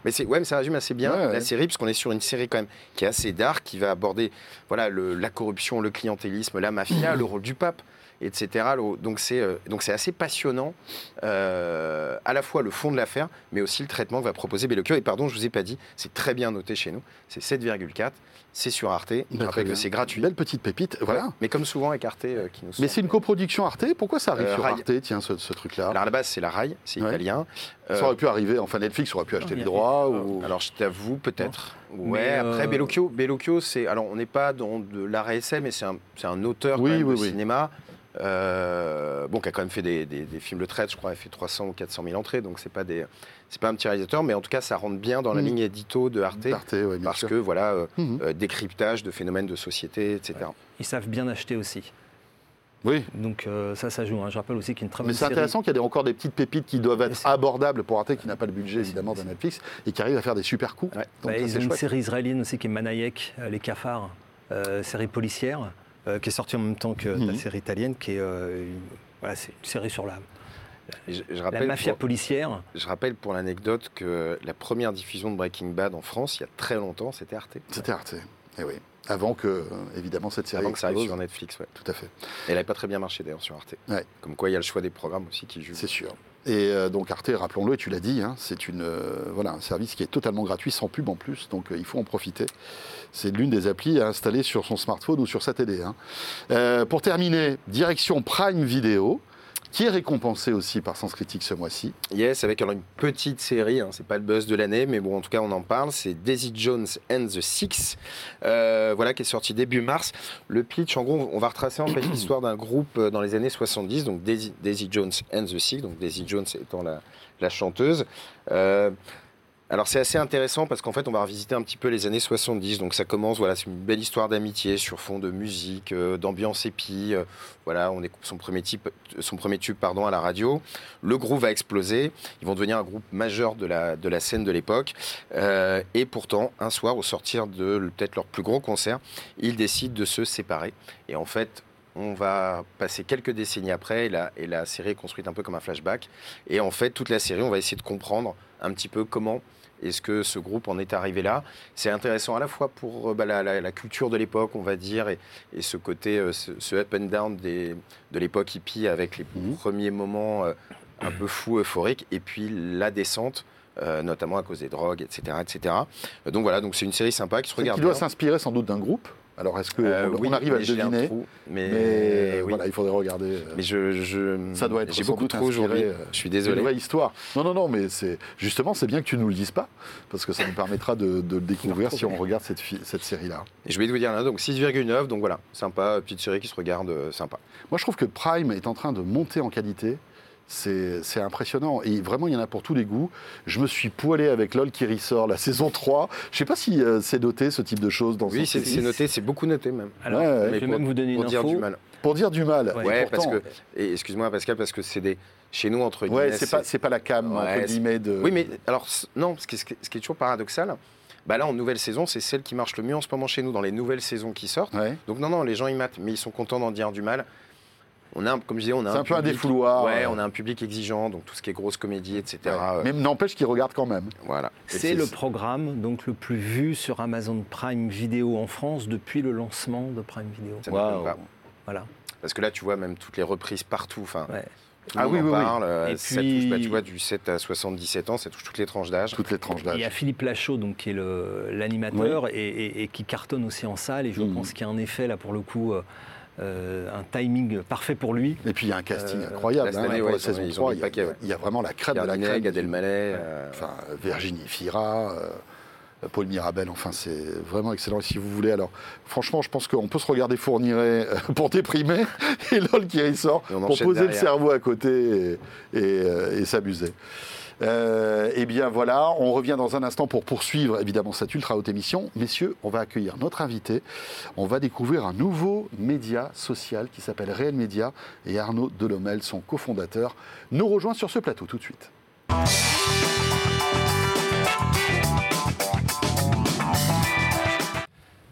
Mais c'est ouais, mais ça résume assez bien la série parce qu'on est sur une série quand même qui est assez dark, qui va aborder voilà la corruption, le clientélisme, la mafia, le rôle du pape etc. Donc c'est euh, donc c'est assez passionnant, euh, à la fois le fond de l'affaire, mais aussi le traitement que va proposer Bellocchio. Et pardon, je vous ai pas dit, c'est très bien noté chez nous, c'est 7,4. C'est sur Arte. Rappelle que c'est gratuit. Belle petite pépite, voilà. Mais comme souvent avec Arte euh, qui nous. Mais c'est une coproduction Arte. Pourquoi ça arrive sur Arte Tiens, ce, truc-là. Alors à la base, c'est la Rai, c'est italien. Ça aurait pu arriver. Enfin, Netflix aurait pu acheter les droits. Ou... Alors je t'avoue, peut-être. Ouais. après, Bellocchio, Bellocchio, c'est alors on n'est pas dans de l'art SM, mais c'est un, un, auteur oui, de cinéma. Euh, bon, qui a quand même fait des, films de traite, je crois, il a fait 300 ou 400 000 entrées, donc c'est pas des, c'est pas un petit réalisateur, mais en tout cas, ça rentre bien dans la mm. ligne édito de Arte, parce que voilà, euh, mm-hmm. euh, décryptage de phénomènes de société, etc. Ils savent bien acheter aussi. Oui. Donc ça, ça joue. Hein. Je rappelle aussi qu'il y a une très Mais c'est intéressant qu'il y ait encore des petites pépites qui doivent être abordables pour Arte, qui n'a pas le budget évidemment de Netflix, et qui arrivent à faire des super coups. Bah, ils ont une série israélienne aussi qui est Manayek, Les Cafards, série policière. Euh, qui est sortie en même temps que la mhm. série italienne, qui est, euh, une, voilà, c'est une série sur la, la mafia policière. Je rappelle pour l'anecdote que la première diffusion de Breaking Bad en France, il y a très longtemps, c'était Arte. C'était Arte, eh oui. Avant que, évidemment, cette série. Avant que ça arrive sur Netflix, ouais. Tout à fait. elle n'avait pas très bien marché d'ailleurs sur Arte. Ouais. Comme quoi, il y a le choix des programmes aussi qui jouent. C'est sûr. Et euh, donc Arte, rappelons-le, et tu l'as dit, hein, c'est une, voilà, un service qui est totalement gratuit, sans pub en plus, donc il faut en profiter. C'est l'une des applis à installer sur son smartphone ou sur sa télé. Hein. Euh, pour terminer, direction Prime Video qui est récompensé aussi par Sens Critique ce mois-ci. Yes, avec alors une petite série, hein, c'est pas le buzz de l'année, mais bon, en tout cas, on en parle. C'est Daisy Jones and the Six, euh, voilà, qui est sorti début mars. Le pitch, en gros, on va retracer en fait l'histoire d'un groupe euh, dans les années 70, donc Daisy, Jones and the Six, donc Daisy Jones étant la, la chanteuse. Alors c'est assez intéressant parce qu'en fait on va revisiter un petit peu les années 70. Donc ça commence, voilà, c'est une belle histoire d'amitié sur fond de musique, euh, d'ambiance épi. Euh, voilà, on est son premier, type, son premier tube pardon, à la radio. Le groupe va exploser. Ils vont devenir un groupe majeur de la, de la scène de l'époque. Euh, et pourtant, un soir, au sortir de peut-être leur plus gros concert, ils décident de se séparer. Et en fait, on va passer quelques décennies après et la, et la série est construite un peu comme un flashback. Et en fait, toute la série, on va essayer de comprendre un petit peu comment est-ce que ce groupe en est arrivé là? C'est intéressant à la fois pour euh, bah, la, culture de l'époque, on va dire, et, ce côté, euh, ce, up and down des, de l'époque hippie avec les mhm. premiers moments euh, un peu fous, euphoriques, et puis la descente. notamment à cause des drogues, etc., etc. donc voilà, donc c'est une série sympa qui se regarde. Qui doit s'inspirer sans doute d'un groupe alors, est-ce qu'on euh, arrive à le deviner mais, voilà, il faudrait regarder. Euh, mais je, ça doit être j'ai beaucoup trop aujourd'hui. Euh, je suis désolé. C'est une vraie histoire. Non, non, non, mais c'est justement, c'est bien que tu nous le dises pas, parce que ça nous permettra de, le découvrir si on regarde cette, cette série-là. Et je vais vous dire là, donc 6,9, donc voilà, sympa, petite série qui se regarde, sympa. Moi, je trouve que Prime est en train de monter en qualité. C'est impressionnant. Et vraiment, il y en a pour tous les goûts. Je me suis poilé avec LOL qui ressort la saison 3. Je ne sais pas si euh, c'est noté ce type de choses dans Oui, c'est noté, c'est beaucoup noté même. Alors, je vais même vous donner une pour dire du mal. Pour dire du mal. Ouais, parce que. Excuse-moi, Pascal, parce que c'est des. Chez nous, entre guillemets. Ouais, c'est pas, pas la cam, entre guillemets. De... Oui, mais alors, non, ce qui, ce qui est toujours paradoxal, bah là, en nouvelle saison, c'est celle qui marche le mieux en ce moment chez nous, dans les nouvelles saisons qui sortent. Donc, non, non, les gens, ils matent, mais ils sont contents d'en dire du mal on a, comme je disais, on a un, peu un défouloir. Ouais, on a un public exigeant, donc tout ce qui est grosse comédie, etc. Euh. Mais n'empêche qu'ils regardent quand même. Voilà. C'est le programme donc le plus vu sur Amazon Prime Video en France depuis le lancement de Prime Video. Voilà. Parce que là, tu vois même toutes les reprises partout. Enfin, ah oui, oui, parle. Euh, Et ça touche, bah, tu vois, du 7 à 77 ans, ça touche toutes les tranches d'âge. Toutes les tranches d'âge. Il y a Philippe Lachaud, donc, qui est l'animateur et, qui cartonne aussi en salle. Et je mmh. pense qu'il y a un effet, là, pour le coup, euh, euh, un timing parfait pour lui. Et puis il y a un casting euh, incroyable. Hein, pour la saison 3, il y, a, il y, a vraiment la crème de la crème. Gad Elmaleh. Enfin, Virginie Fira. Paul Mirabel, enfin c'est vraiment excellent. Et si vous voulez, alors franchement, je pense qu'on peut se regarder Fourniret pour déprimer et LOL qui ressort pour poser le cerveau à côté et s'amuser. Euh, eh bien voilà, on revient dans un instant pour poursuivre évidemment cette ultra haute émission. Messieurs, on va accueillir notre invité. On va découvrir un nouveau média social qui s'appelle Réel Média et Arnaud Delomel, son cofondateur, nous rejoint sur ce plateau tout de suite.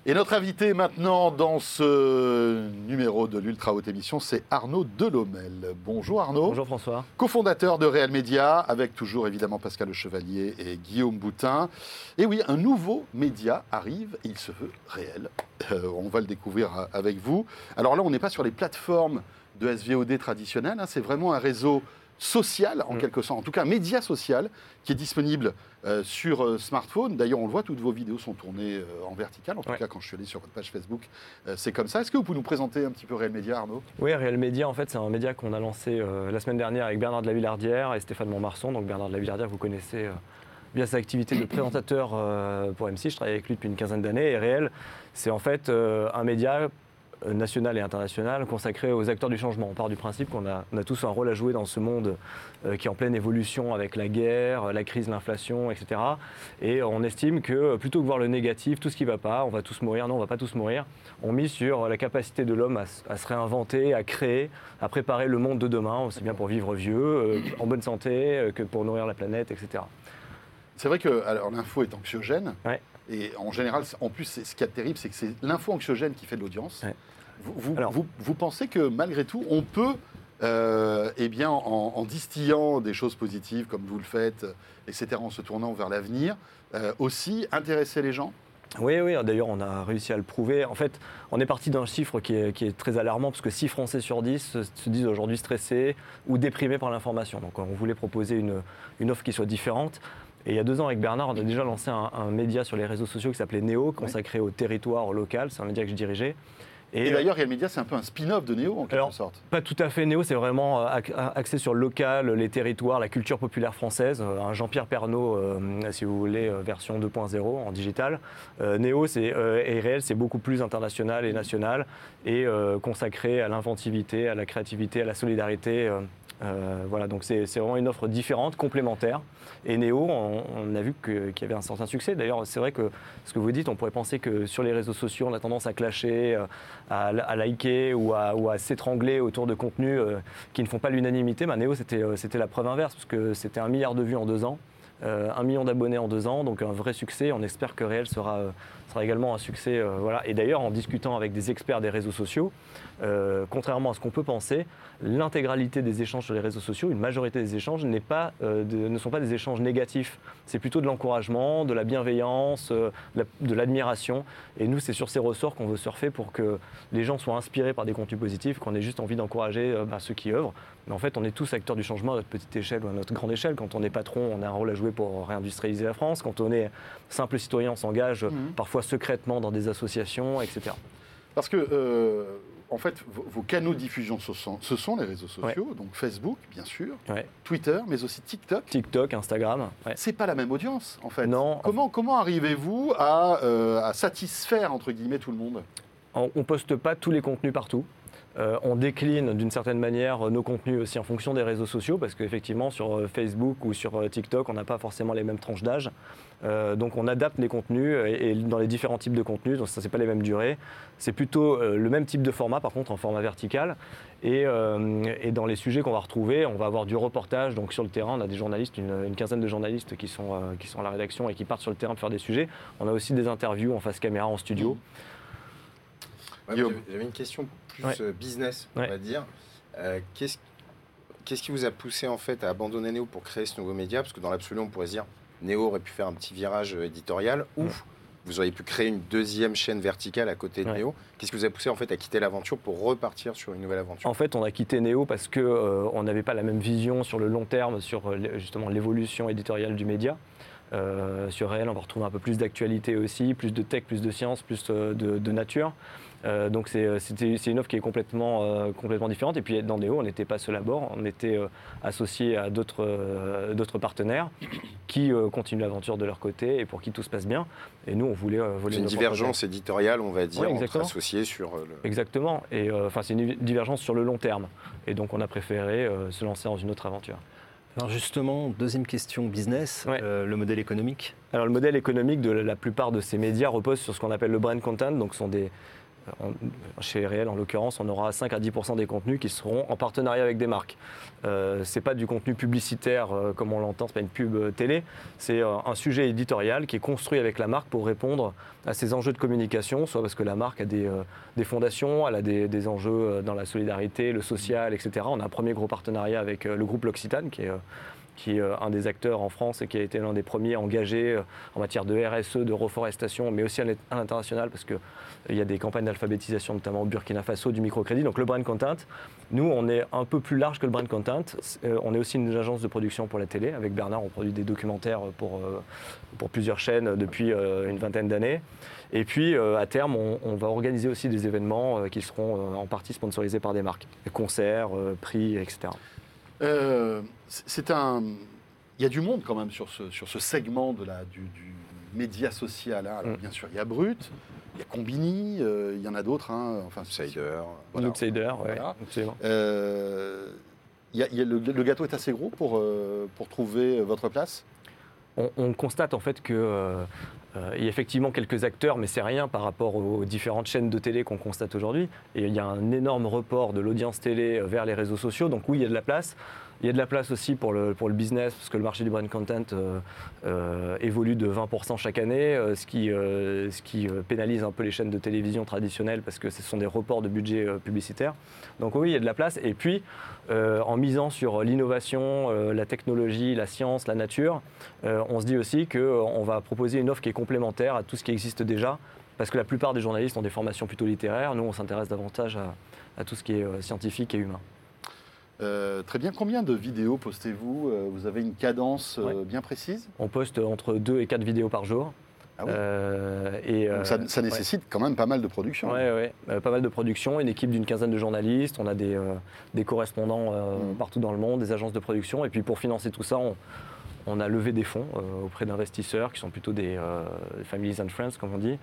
Et notre invité maintenant dans ce numéro de l'Ultra Haute Émission, c'est Arnaud Delomel. Bonjour Arnaud. Bonjour François. Cofondateur de Réel Média, avec toujours évidemment Pascal Le Chevalier et Guillaume Boutin. Et oui, un nouveau média arrive et il se veut réel. Euh, on va le découvrir avec vous. Alors là, on n'est pas sur les plateformes de SVOD traditionnelles, hein. c'est vraiment un réseau social, en mm. quelque sorte, en tout cas un média social, qui est disponible euh, sur euh, smartphone. D'ailleurs, on le voit, toutes vos vidéos sont tournées euh, en vertical. En tout cas, quand je suis allé sur votre page Facebook, c'est comme ça. Est-ce que vous pouvez nous présenter un petit peu Réel Média, Arnaud? Oui, Réel Média, en fait, c'est un média qu'on a lancé la semaine dernière avec Bernard de la Villardière et Stéphane Montmarson. Donc Bernard de la Villardière, vous connaissez via sa activité de présentateur pour M6. Je travaille avec lui depuis une quinzaine d'années. Et Réel, c'est en fait un média euh, national et international consacré aux acteurs du changement. On part du principe qu'on a, tous un rôle à jouer dans ce monde euh, qui est en pleine évolution avec la guerre, la crise, l'inflation, etc. Et on estime que plutôt que voir le négatif, tout ce qui ne va pas, on va tous mourir, non, on ne va pas tous mourir, on mise sur la capacité de l'homme à, se réinventer, à créer, à préparer le monde de demain, aussi bien pour vivre vieux, euh, en bonne santé, que pour nourrir la planète, etc. C'est vrai que l'info est anxiogène. Et en général, en plus, ce qui est terrible, c'est que c'est l'info anxiogène qui fait de l'audience. Vous, pensez que malgré tout, on peut, euh, eh bien, en, distillant des choses positives comme vous le faites, etc., en se tournant vers l'avenir, euh, aussi intéresser les gens? Oui, oui, d'ailleurs on a réussi à le prouver. En fait, on est parti d'un chiffre qui est, très alarmant, parce que 6 Français sur 10 se, disent aujourd'hui stressés ou déprimés par l'information. Donc on voulait proposer une, une offre qui soit différente. Et il y a deux ans, avec Bernard, on a déjà lancé un, média sur les réseaux sociaux qui s'appelait Néo, consacré au territoire local. C'est un média que je dirigeais. Et, d'ailleurs, Real Media, c'est un peu un spin-off de Néo, en quelque sorte. Pas tout à fait Néo, c'est vraiment euh, axé sur le local, les territoires, la culture populaire française. Euh, un Jean-Pierre Pernaud, euh, si vous voulez, version 2.0 en digital. Néo c'est, et Réel, c'est beaucoup plus international et national, et consacré à l'inventivité, à la créativité, à la solidarité euh, voilà, donc c'est vraiment une offre différente, complémentaire. Et Néo, on, a vu qu'il y avait un certain succès. D'ailleurs, c'est vrai que ce que vous dites, on pourrait penser que sur les réseaux sociaux, on a tendance à clasher, euh, à, liker ou à, s'étrangler autour de contenus euh, qui ne font pas l'unanimité. Mais Néo, c'était la preuve inverse, parce que c'était un milliard de vues en deux ans. un million d'abonnés en deux ans, donc un vrai succès. On espère que Réel sera, sera également un succès. voilà. Et d'ailleurs, en discutant avec des experts des réseaux sociaux, contrairement à ce qu'on peut penser, l'intégralité des échanges sur les réseaux sociaux, une majorité des échanges pas, euh, ne sont pas des échanges négatifs. C'est plutôt de l'encouragement, de la bienveillance, euh, de l'admiration. Et nous, c'est sur ces ressorts qu'on veut surfer pour que les gens soient inspirés par des contenus positifs, qu'on ait juste envie d'encourager euh, bah, ceux qui œuvrent. Mais en fait, on est tous acteurs du changement à notre petite échelle ou à notre grande échelle. Quand on est patron, on a un rôle à jouer pour réindustrialiser la France. Quand on est simple citoyen, on s'engage mmh. parfois secrètement dans des associations, etc. Parce que en fait, vos, canaux de diffusion, ce sont, les réseaux sociaux, donc Facebook, bien sûr, Twitter, mais aussi TikTok. TikTok, Instagram. C'est pas la même audience, en fait. Non. Comment, comment arrivez-vous à, euh, satisfaire, entre guillemets, tout le monde? On ne poste pas tous les contenus partout. Euh, on décline d'une certaine manière nos contenus aussi en fonction des réseaux sociaux, parce qu'effectivement, sur euh, Facebook ou sur TikTok, on n'a pas forcément les mêmes tranches d'âge. Euh, donc on adapte les contenus et, dans les différents types de contenus, donc ça c'est pas les mêmes durées. C'est plutôt euh, le même type de format par contre en format vertical. Euh, et, dans les sujets qu'on va retrouver, on va avoir du reportage. Donc sur le terrain, on a des journalistes, une, quinzaine de journalistes qui sont, qui sont à la rédaction et qui partent sur le terrain pour faire des sujets. On a aussi des interviews en face caméra en studio. J'avais une question plus business, on va dire. Qu'est-ce Qu'est-ce qui vous a poussé en fait à abandonner Néo pour créer ce nouveau média? Parce que dans l'absolu, on pourrait se dire Néo aurait pu faire un petit virage euh, éditorial. Ou vous auriez pu créer une deuxième chaîne verticale à côté de Néo. Qu'est-ce qui vous a poussé en fait à quitter l'aventure pour repartir sur une nouvelle aventure? En fait, on a quitté Néo parce que euh, on n'avait pas la même vision sur le long terme sur euh, justement l'évolution éditoriale du média. sur réel, on va retrouver un peu plus d'actualité aussi, plus de tech, plus de science, plus de nature. Euh, donc euh, c'est une offre qui est complètement, euh, complètement différente. Et puis dans Néo, on n'était pas seul à bord, on était associé à d'autres partenaires qui continuent l'aventure de leur côté et pour qui tout se passe bien. Et nous, on voulait voler une divergence éditoriale, on va dire, entre associés sur. Exactement. Et enfin, c'est une divergence sur le long terme. Et donc, on a préféré se lancer dans une autre aventure. Alors justement, deuxième question business, le modèle économique? Alors le modèle économique de la plupart de ces médias repose sur ce qu'on appelle le brand content, donc ce sont des, chez Réel, en l'occurrence, on aura 5 à 10% des contenus qui seront en partenariat avec des marques. Euh, ce n'est pas du contenu publicitaire euh, comme on l'entend, ce n'est pas une pub euh, télé, c'est un sujet éditorial qui est construit avec la marque pour répondre à ces enjeux de communication, soit parce que la marque a des, fondations, elle a des, enjeux dans la solidarité, le social, etc. On a un premier gros partenariat avec le groupe L'Occitane, qui est qui est un des acteurs en France et qui a été l'un des premiers engagés en matière de RSE, de reforestation, mais aussi à l'international, parce que il y a des campagnes d'alphabétisation, notamment au Burkina Faso, du microcrédit. Donc le brand content, nous, on est un peu plus large que le brand content. Euh, on est aussi une agence de production pour la télé. Avec Bernard, on produit des documentaires pour, euh, pour plusieurs chaînes depuis euh, une vingtaine d'années. Et puis, à terme, on, va organiser aussi des événements qui seront en partie sponsorisés par des marques. Concerts, prix, etc. c'est un... Il y a du monde quand même sur ce, sur ce segment de la, du, du média social. Hein. Alors, mm. bien sûr, il y a Brut, il y a Combini, euh, il y en a d'autres. Hein, enfin, Outsider. Voilà. Outsider, oui. Euh, le, gâteau est assez gros pour, euh, pour trouver votre place? On, constate en fait qu'il il y a effectivement quelques acteurs, mais c'est rien par rapport aux différentes chaînes de télé qu'on constate aujourd'hui. Et il y a un énorme report de l'audience télé vers les réseaux sociaux. Donc oui, il y a de la place. Il y a de la place aussi pour le, business, parce que le marché du brand content euh, euh, évolue de 20% chaque année, euh, ce qui, pénalise un peu les chaînes de télévision traditionnelles, parce que ce sont des reports de budget publicitaire. Donc oui, il y a de la place. Et puis, en misant sur l'innovation, la technologie, la science, la nature, on se dit aussi qu'on va proposer une offre qui est complémentaire à tout ce qui existe déjà, parce que la plupart des journalistes ont des formations plutôt littéraires. Nous, on s'intéresse davantage à tout ce qui est scientifique et humain. Euh, très bien. Combien de vidéos postez-vous euh, Vous avez une cadence euh, bien précise? On poste entre 2 et 4 vidéos par jour. Ah et ça, nécessite quand même pas mal de production. Oui, ouais. pas mal de production, une équipe d'une quinzaine de journalistes, on a des, des correspondants mmh. partout dans le monde, des agences de production. Et puis pour financer tout ça, on, a levé des fonds auprès d'investisseurs qui sont plutôt des families and friends, comme on dit,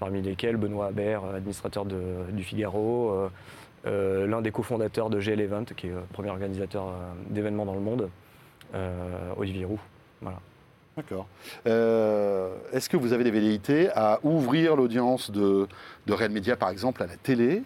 parmi lesquels Benoît Habert, administrateur de, du Figaro, euh, l'un des cofondateurs de GL Event, qui est le premier organisateur euh, d'événements dans le monde, euh, Olivier Roux. Voilà. D'accord. Est-ce que vous avez des velléités à ouvrir l'audience de, de Real Media, par exemple, à la télé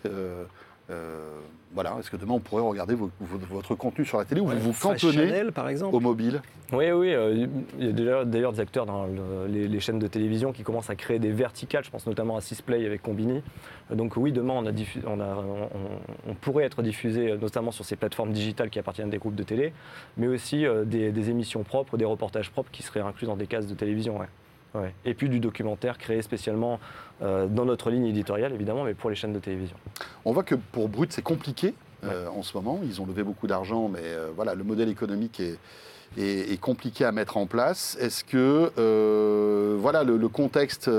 voilà, est-ce que demain on pourrait regarder votre contenu sur la télé ou vous vous cantonnez par exemple. au mobile? Oui, oui. Euh, il y a d'ailleurs des acteurs dans les, chaînes de télévision qui commencent à créer des verticales. Je pense notamment à Sisplay avec Combini. Euh, donc oui, demain on, a on, pourrait être diffusé euh, notamment sur ces plateformes digitales qui appartiennent à des groupes de télé, mais aussi des, émissions propres, des reportages propres qui seraient inclus dans des cases de télévision. Et puis du documentaire créé spécialement euh, dans notre ligne éditoriale, évidemment, mais pour les chaînes de télévision. On voit que pour Brut, c'est compliqué euh, en ce moment. Ils ont levé beaucoup d'argent, mais euh, voilà, le modèle économique est, est, compliqué à mettre en place. Est-ce que voilà, le, contexte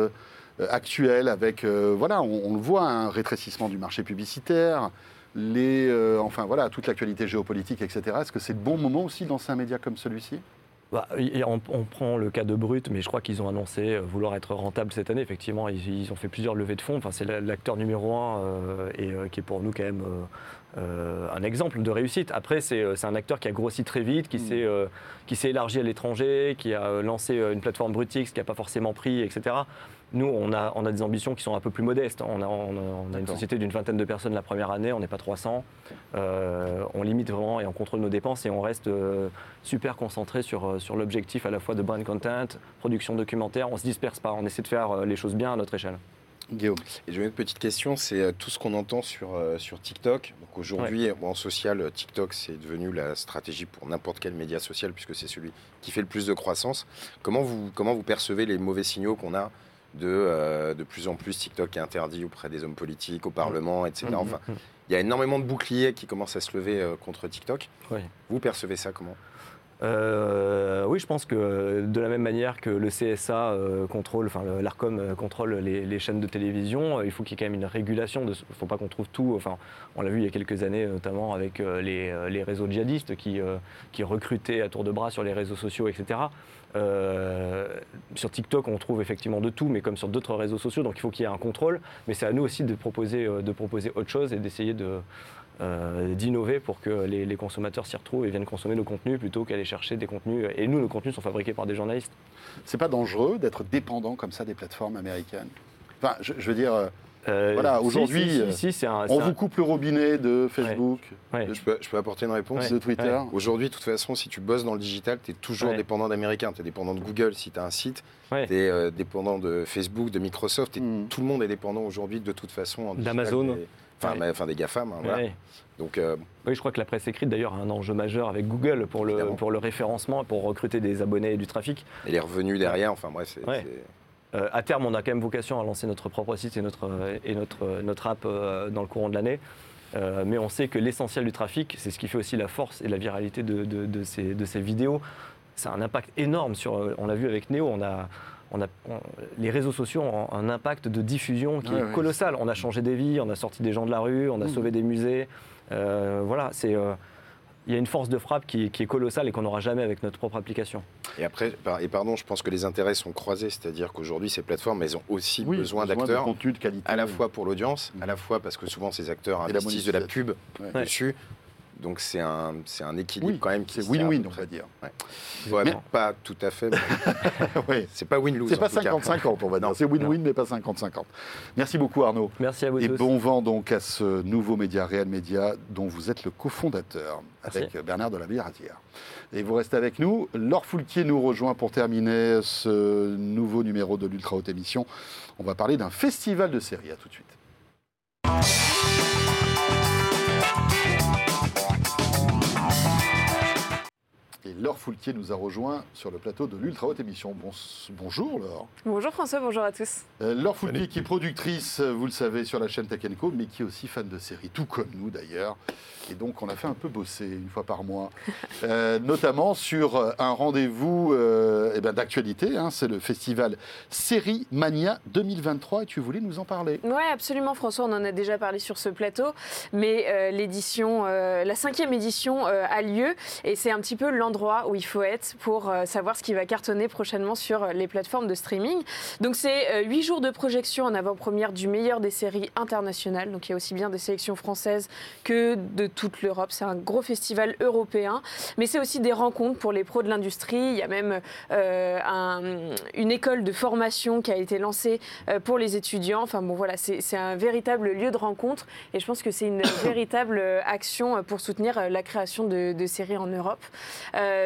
actuel avec, voilà, on, le voit, un rétrécissement du marché publicitaire, les, enfin voilà, toute l'actualité géopolitique, etc. Est-ce que c'est le bon moment aussi de lancer un média comme celui-ci? Bah, on, prend le cas de Brut, mais je crois qu'ils ont annoncé euh, vouloir être rentable cette année. Effectivement, ils, ont fait plusieurs levées de fonds. Enfin, c'est l'acteur numéro un euh, et euh, qui est pour nous quand même un exemple de réussite. Après, c'est un acteur qui a grossi très vite, qui mm. s'est élargi à l'étranger, qui a lancé une plateforme Brutix qui n'a pas forcément pris, etc. Nous, on a, on a, des ambitions qui sont un peu plus modestes. On a, on a, une société d'une vingtaine de personnes la première année, on n'est pas 300. Euh, on limite vraiment et on contrôle nos dépenses et on reste euh, super concentré sur, euh, sur l'objectif à la fois de brand content, production documentaire. On ne se disperse pas, on essaie de faire les choses bien à notre échelle. Guillaume. Et j'ai une petite question, c'est tout ce qu'on entend sur, sur TikTok. Donc aujourd'hui, en social, TikTok, c'est devenu la stratégie pour n'importe quel média social, puisque c'est celui qui fait le plus de croissance. Comment vous, comment vous percevez les mauvais signaux qu'on a de euh, de plus en plus TikTok est interdit auprès des hommes politiques, au Parlement, etc. Mmh, enfin, mmh. il y a énormément de boucliers qui commencent à se lever euh, contre TikTok. Vous percevez ça comment? Euh, oui, je pense que de la même manière que le CSA euh, contrôle, enfin l'ARCOM euh, contrôle les, chaînes de télévision, il faut qu'il y ait quand même une régulation. Il ne faut pas qu'on trouve tout. Enfin, on l'a vu il y a quelques années, notamment avec les, réseaux djihadistes qui, recrutaient à tour de bras sur les réseaux sociaux, etc. sur TikTok, on trouve effectivement de tout, mais comme sur d'autres réseaux sociaux, donc il faut qu'il y ait un contrôle. Mais c'est à nous aussi de proposer autre chose et d'essayer de, euh, d'innover pour que les, consommateurs s'y retrouvent et viennent consommer nos contenus plutôt qu'aller chercher des contenus. Et nous, nos contenus sont fabriqués par des journalistes. C'est pas dangereux d'être dépendant comme ça des plateformes américaines? Enfin, je, veux dire. Euh, voilà, aujourd'hui, on vous coupe le robinet de Facebook. Je, peux, apporter une réponse de Twitter? Aujourd'hui, de toute façon, si tu bosses dans le digital, tu es toujours dépendant d'Américains. Tu es dépendant de Google si tu as un site. Tu es euh, dépendant de Facebook, de Microsoft. Hmm. Tout le monde est dépendant aujourd'hui, de toute façon. D'Amazon enfin, des GAFAM. Hein, Donc, euh, Oui, je crois que la presse écrite d'ailleurs a un enjeu majeur avec Google pour le, pour le référencement, pour recruter des abonnés et du trafic. Et les revenus derrière, enfin bref, c'est. Euh, à terme, on a quand même vocation à lancer notre propre site et notre, et notre, notre app euh, dans le courant de l'année. mais on sait que l'essentiel du trafic, c'est ce qui fait aussi la force et la viralité de, de, de, ces, de ces, vidéos. Ça a un impact énorme sur. On l'a vu avec Néo, on a, les réseaux sociaux ont un impact de diffusion qui est colossal. On a changé des vies, on a sorti des gens de la rue, on a mmh. sauvé des musées. Euh, voilà, c'est. Euh, il y a une force de frappe qui, est colossale et qu'on n'aura jamais avec notre propre application. Et après, et pardon, je pense que les intérêts sont croisés, c'est-à-dire qu'aujourd'hui, ces plateformes, elles ont aussi besoin d'acteurs, à la fois pour l'audience, à la fois parce que souvent ces acteurs investissent de la pub dessus, donc c'est un, c'est un équilibre quand même qui C'est win-win, on va dire. Ouais. Pas tout à fait. oui. C'est pas win-lose. C'est pas 50-50, on va dire. C'est win-win, mais pas 50-50. Merci beaucoup, Arnaud. Merci à vous Et bon vent donc à ce nouveau média, Réel Média, dont vous êtes le cofondateur, avec Bernard de la Villardière. Et vous restez avec nous. Laure Foulquier nous rejoint pour terminer ce nouveau numéro de l'Ultra Haute Émission. On va parler d'un festival de séries. À tout de suite. Et Laure Foulquier nous a rejoint sur le plateau de l'Ultra Haute Émission. bonjour Laure. Bonjour François, bonjour à tous. Euh, Laure Foulquier qui est productrice, euh, vous le savez, sur la chaîne Tech Co, mais qui est aussi fan de séries, tout comme nous d'ailleurs. Et donc on a fait un peu bosser une fois par mois, euh, notamment sur un rendez-vous eh ben, d'actualité, hein, c'est le festival Série Mania 2023 et tu voulais nous en parler? Oui absolument François, on en a déjà parlé sur ce plateau, mais l'édition, la cinquième édition a lieu et c'est un petit peu l'endroit où il faut être pour euh, savoir ce qui va cartonner prochainement sur euh, les plateformes de streaming. Donc c'est euh, huit jours de projection en avant-première du meilleur des séries internationales. Donc il y a aussi bien des sélections françaises que de toute l'Europe. C'est un gros festival européen, mais c'est aussi des rencontres pour les pros de l'industrie. Il y a même une école de formation qui a été lancée pour les étudiants. Enfin bon voilà, c'est un véritable lieu de rencontre et je pense que c'est une véritable action pour soutenir la création de, séries en Europe.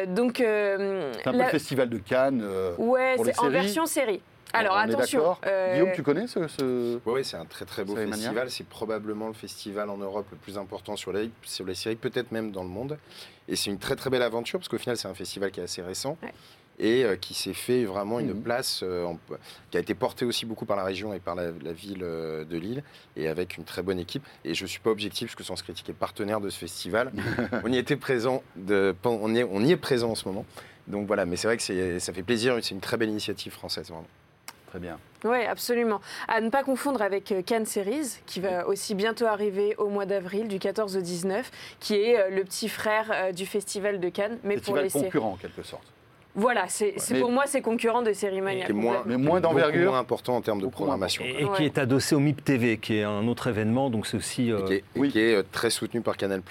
Donc, euh, c'est un peu le festival de Cannes. Euh, ouais, c'est en version série. Alors attention. Guillaume, tu connais ce. Oui, c'est un très très beau festival. C'est probablement le festival en Europe le plus important sur les, sur les séries, peut-être même dans le monde. Et c'est une très très belle aventure parce qu'au final, c'est un festival qui est assez récent et euh, qui s'est fait vraiment une mhm. place, euh, qui a été portée aussi beaucoup par la région et par la, ville euh, de Lille, et avec une très bonne équipe. Et je ne suis pas objectif, parce que Sens Critique est partenaire de ce festival. on y était présent, de, on, y est, on y est présent en ce moment. Donc voilà, mais c'est vrai que ça fait plaisir, c'est une très belle initiative française, vraiment. Très bien. Oui, absolument. À ne pas confondre avec Cannes Series, qui va aussi bientôt arriver au mois d'avril, du 14 au 19, qui est le petit frère du Festival de Cannes, mais pour les concurrent en quelque sorte. Voilà, c'est pour moi c'est concurrent de Série Mania. mais moins d'envergure, moins important en termes de programmation. Et, qui est adossé au MIP TV, qui est un autre événement, donc c'est aussi euh, qui, est, oui. qui est, euh, très soutenu par Canal+.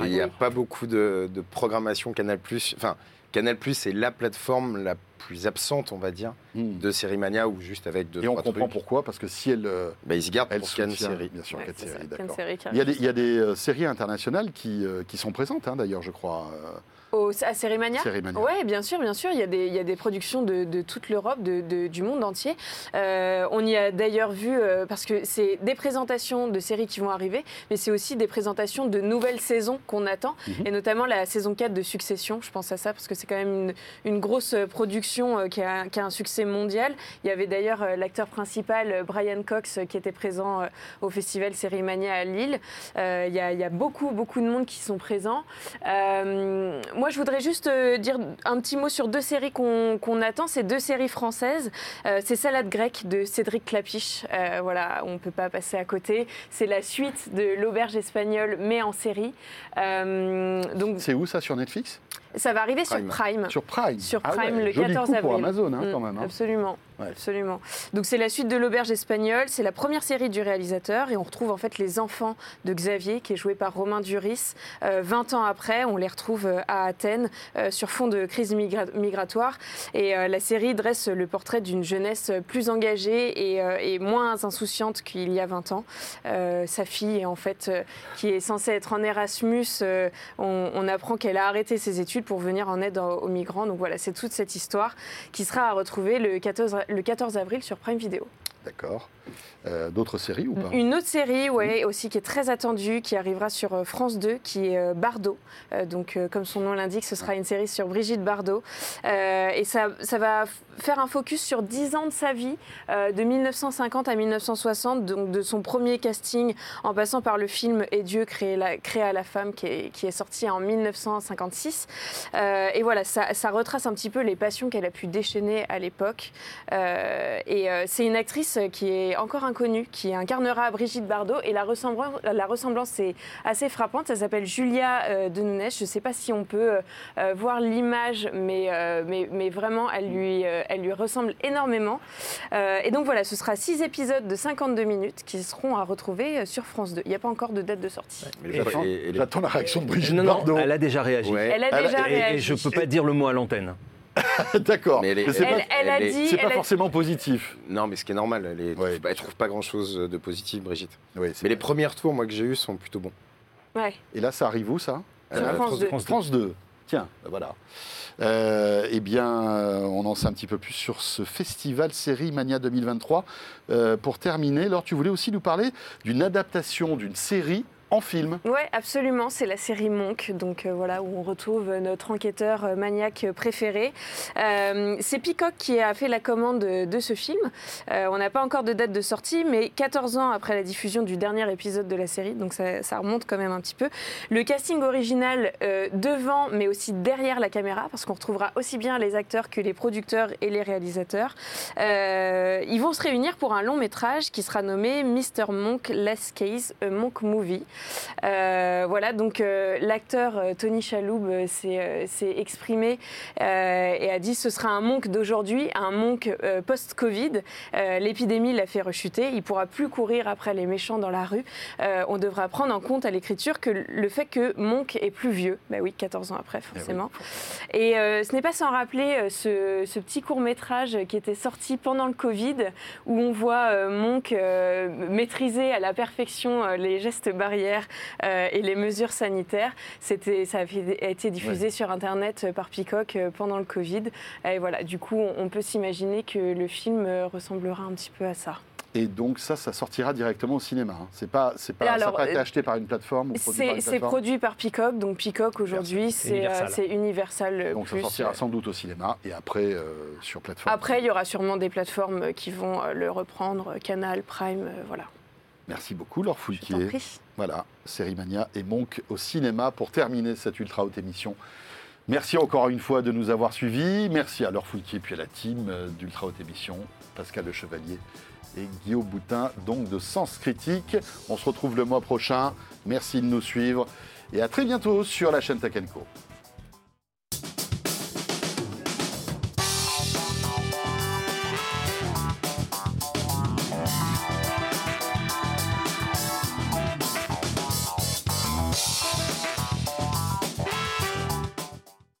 Il n'y a pas beaucoup de, programmation Canal+. Enfin, Canal+, c'est la plateforme la plus absente, on va dire, hmm. de Série Mania ou juste avec deux. Et on comprend pourquoi, parce que si elle. Euh, bah, ils se gardent pour Cannes Série. Bien sûr, Série, d'accord. Il, il, y a des, séries internationales qui, qui sont présentes, hein, d'ailleurs, je crois à Cérimania Oui, bien sûr, bien sûr. Il y a des, il y a des productions de, toute l'Europe, de, du monde entier. Euh, on y a d'ailleurs vu, euh, parce que c'est des présentations de séries qui vont arriver, mais c'est aussi des présentations de nouvelles saisons qu'on attend, mhm. et notamment la saison 4 de Succession. Je pense à ça parce que c'est quand même une, grosse production qui a, qui, a, un succès mondial. Il y avait d'ailleurs l'acteur principal, Brian Cox, qui était présent au festival Sérimania à Lille. Il y, a, il, y a, beaucoup, beaucoup de monde qui sont présents. moi, je voudrais juste dire un petit mot sur deux séries qu'on attend. C'est deux séries françaises. c'est Salade grecque de Cédric Clapiche. voilà, on ne peut pas passer à côté. C'est la suite de L'Auberge espagnole, mais en série. Euh, donc... C'est où ça sur Netflix? Ça va arriver sur Prime. Sur Prime. Sur ah Prime le 14 avril. pour Amazon hein, quand même. Hein. Absolument. Absolument. Donc c'est la suite de l'auberge espagnole, c'est la première série du réalisateur et on retrouve en fait les enfants de Xavier qui est joué par Romain Duris. 20 euh, ans après, on les retrouve euh, à Athènes euh, sur fond de crise migratoire et la série dresse le portrait d'une jeunesse plus engagée et, moins insouciante qu'il y a 20 ans. sa fille en fait qui est censée être en Erasmus, on, apprend qu'elle a arrêté ses études pour venir en aide aux migrants. Donc voilà, c'est toute cette histoire qui sera à retrouver le 14, le 14 avril sur Prime Video. D'accord. Euh, d'autres séries ou pas Une autre série, ouais, aussi qui est très attendue, qui arrivera sur euh, France 2, qui est euh, Bardot. donc, comme son nom l'indique, ce sera une série sur Brigitte Bardot. et ça, ça va faire un focus sur 10 ans de sa vie, de 1950 à 1960, donc de son premier casting, en passant par le film Et Dieu créé, la, à la femme, qui est, qui est sorti en 1956. et voilà, ça, ça, retrace un petit peu les passions qu'elle a pu déchaîner à l'époque. et c'est une actrice qui est encore un qui incarnera Brigitte Bardot. Et la ressemblance, la ressemblance est assez frappante. Elle s'appelle Julia euh, de Nunes. Je ne sais pas si on peut euh, euh, voir l'image, mais, mais, mais, vraiment, elle lui, elle lui ressemble énormément. et donc voilà, ce sera six épisodes de 52 minutes qui seront à retrouver sur France 2. Il n'y a pas encore de date de sortie. J'attends la réaction de Brigitte Bardot. Elle a déjà réagi. Elle a déjà réagi. Et je ne peux pas dire le mot à l'antenne. D'accord. Mais elle, a dit. C'est pas forcément positif. Non, mais ce qui est normal, elle, est, trouve pas grand chose de positif, Brigitte. mais les premiers tours, moi, que j'ai eus sont plutôt bons. Ouais. Et là, ça arrive où, ça? Euh, France, 2. France 2. Tiens, ben voilà. Euh, eh bien, euh, on en sait un petit peu plus sur ce festival Série Mania 2023. pour terminer, Laure, tu voulais aussi nous parler d'une adaptation d'une série film. Oui, absolument. C'est la série Monk, donc euh, voilà où on retrouve notre enquêteur euh, maniaque préféré. Euh, c'est Peacock qui a fait la commande de, ce film. on n'a pas encore de date de sortie, mais 14 ans après la diffusion du dernier épisode de la série, donc ça, remonte quand même un petit peu. Le casting original devant, mais aussi derrière la caméra, parce qu'on retrouvera aussi bien les acteurs que les producteurs et les réalisateurs. ils vont se réunir pour un long métrage qui sera nommé Mr. Monk Less Case, a Monk Movie. Euh, voilà, donc euh, l'acteur euh, Tony Chaloub s'est exprimé et a dit ce sera un monk d'aujourd'hui, un monk post-Covid. L'épidémie l'a fait rechuter, il pourra plus courir après les méchants dans la rue. on devra prendre en compte à l'écriture que le fait que Monk est plus vieux, bah oui, 14 ans après eh forcément. Et ce n'est pas sans rappeler ce, ce, petit court métrage qui était sorti pendant le Covid, où on voit Monk maîtriser à la perfection les gestes barrières euh, et les mesures sanitaires. C'était, ça a été diffusé sur Internet euh, par Peacock euh, pendant le Covid. Et voilà, du coup, on peut s'imaginer que le film ressemblera un petit peu à ça. Et donc ça, ça sortira directement au cinéma. Hein. C'est pas, c'est pas, ça n'a pas été acheté par une plateforme. C'est produit par Peacock. Donc Peacock aujourd'hui, c'est Universal. Universal. Donc ça sortira sans doute au cinéma et après sur plateforme. Après, il y aura sûrement des plateformes qui vont le reprendre, Canal, Prime, voilà. Merci beaucoup, Laure Foulquier. Voilà, Série Mania et Monk au cinéma pour terminer cette ultra haute émission. Merci encore une fois de nous avoir suivis. Merci à Laure Foulquier puis à la team euh, d'Ultra Haute Émission, Pascal Le Chevalier et Guillaume Boutin, donc de Sens Critique. On se retrouve le mois prochain. Merci de nous suivre et à très bientôt sur la chaîne Takenko.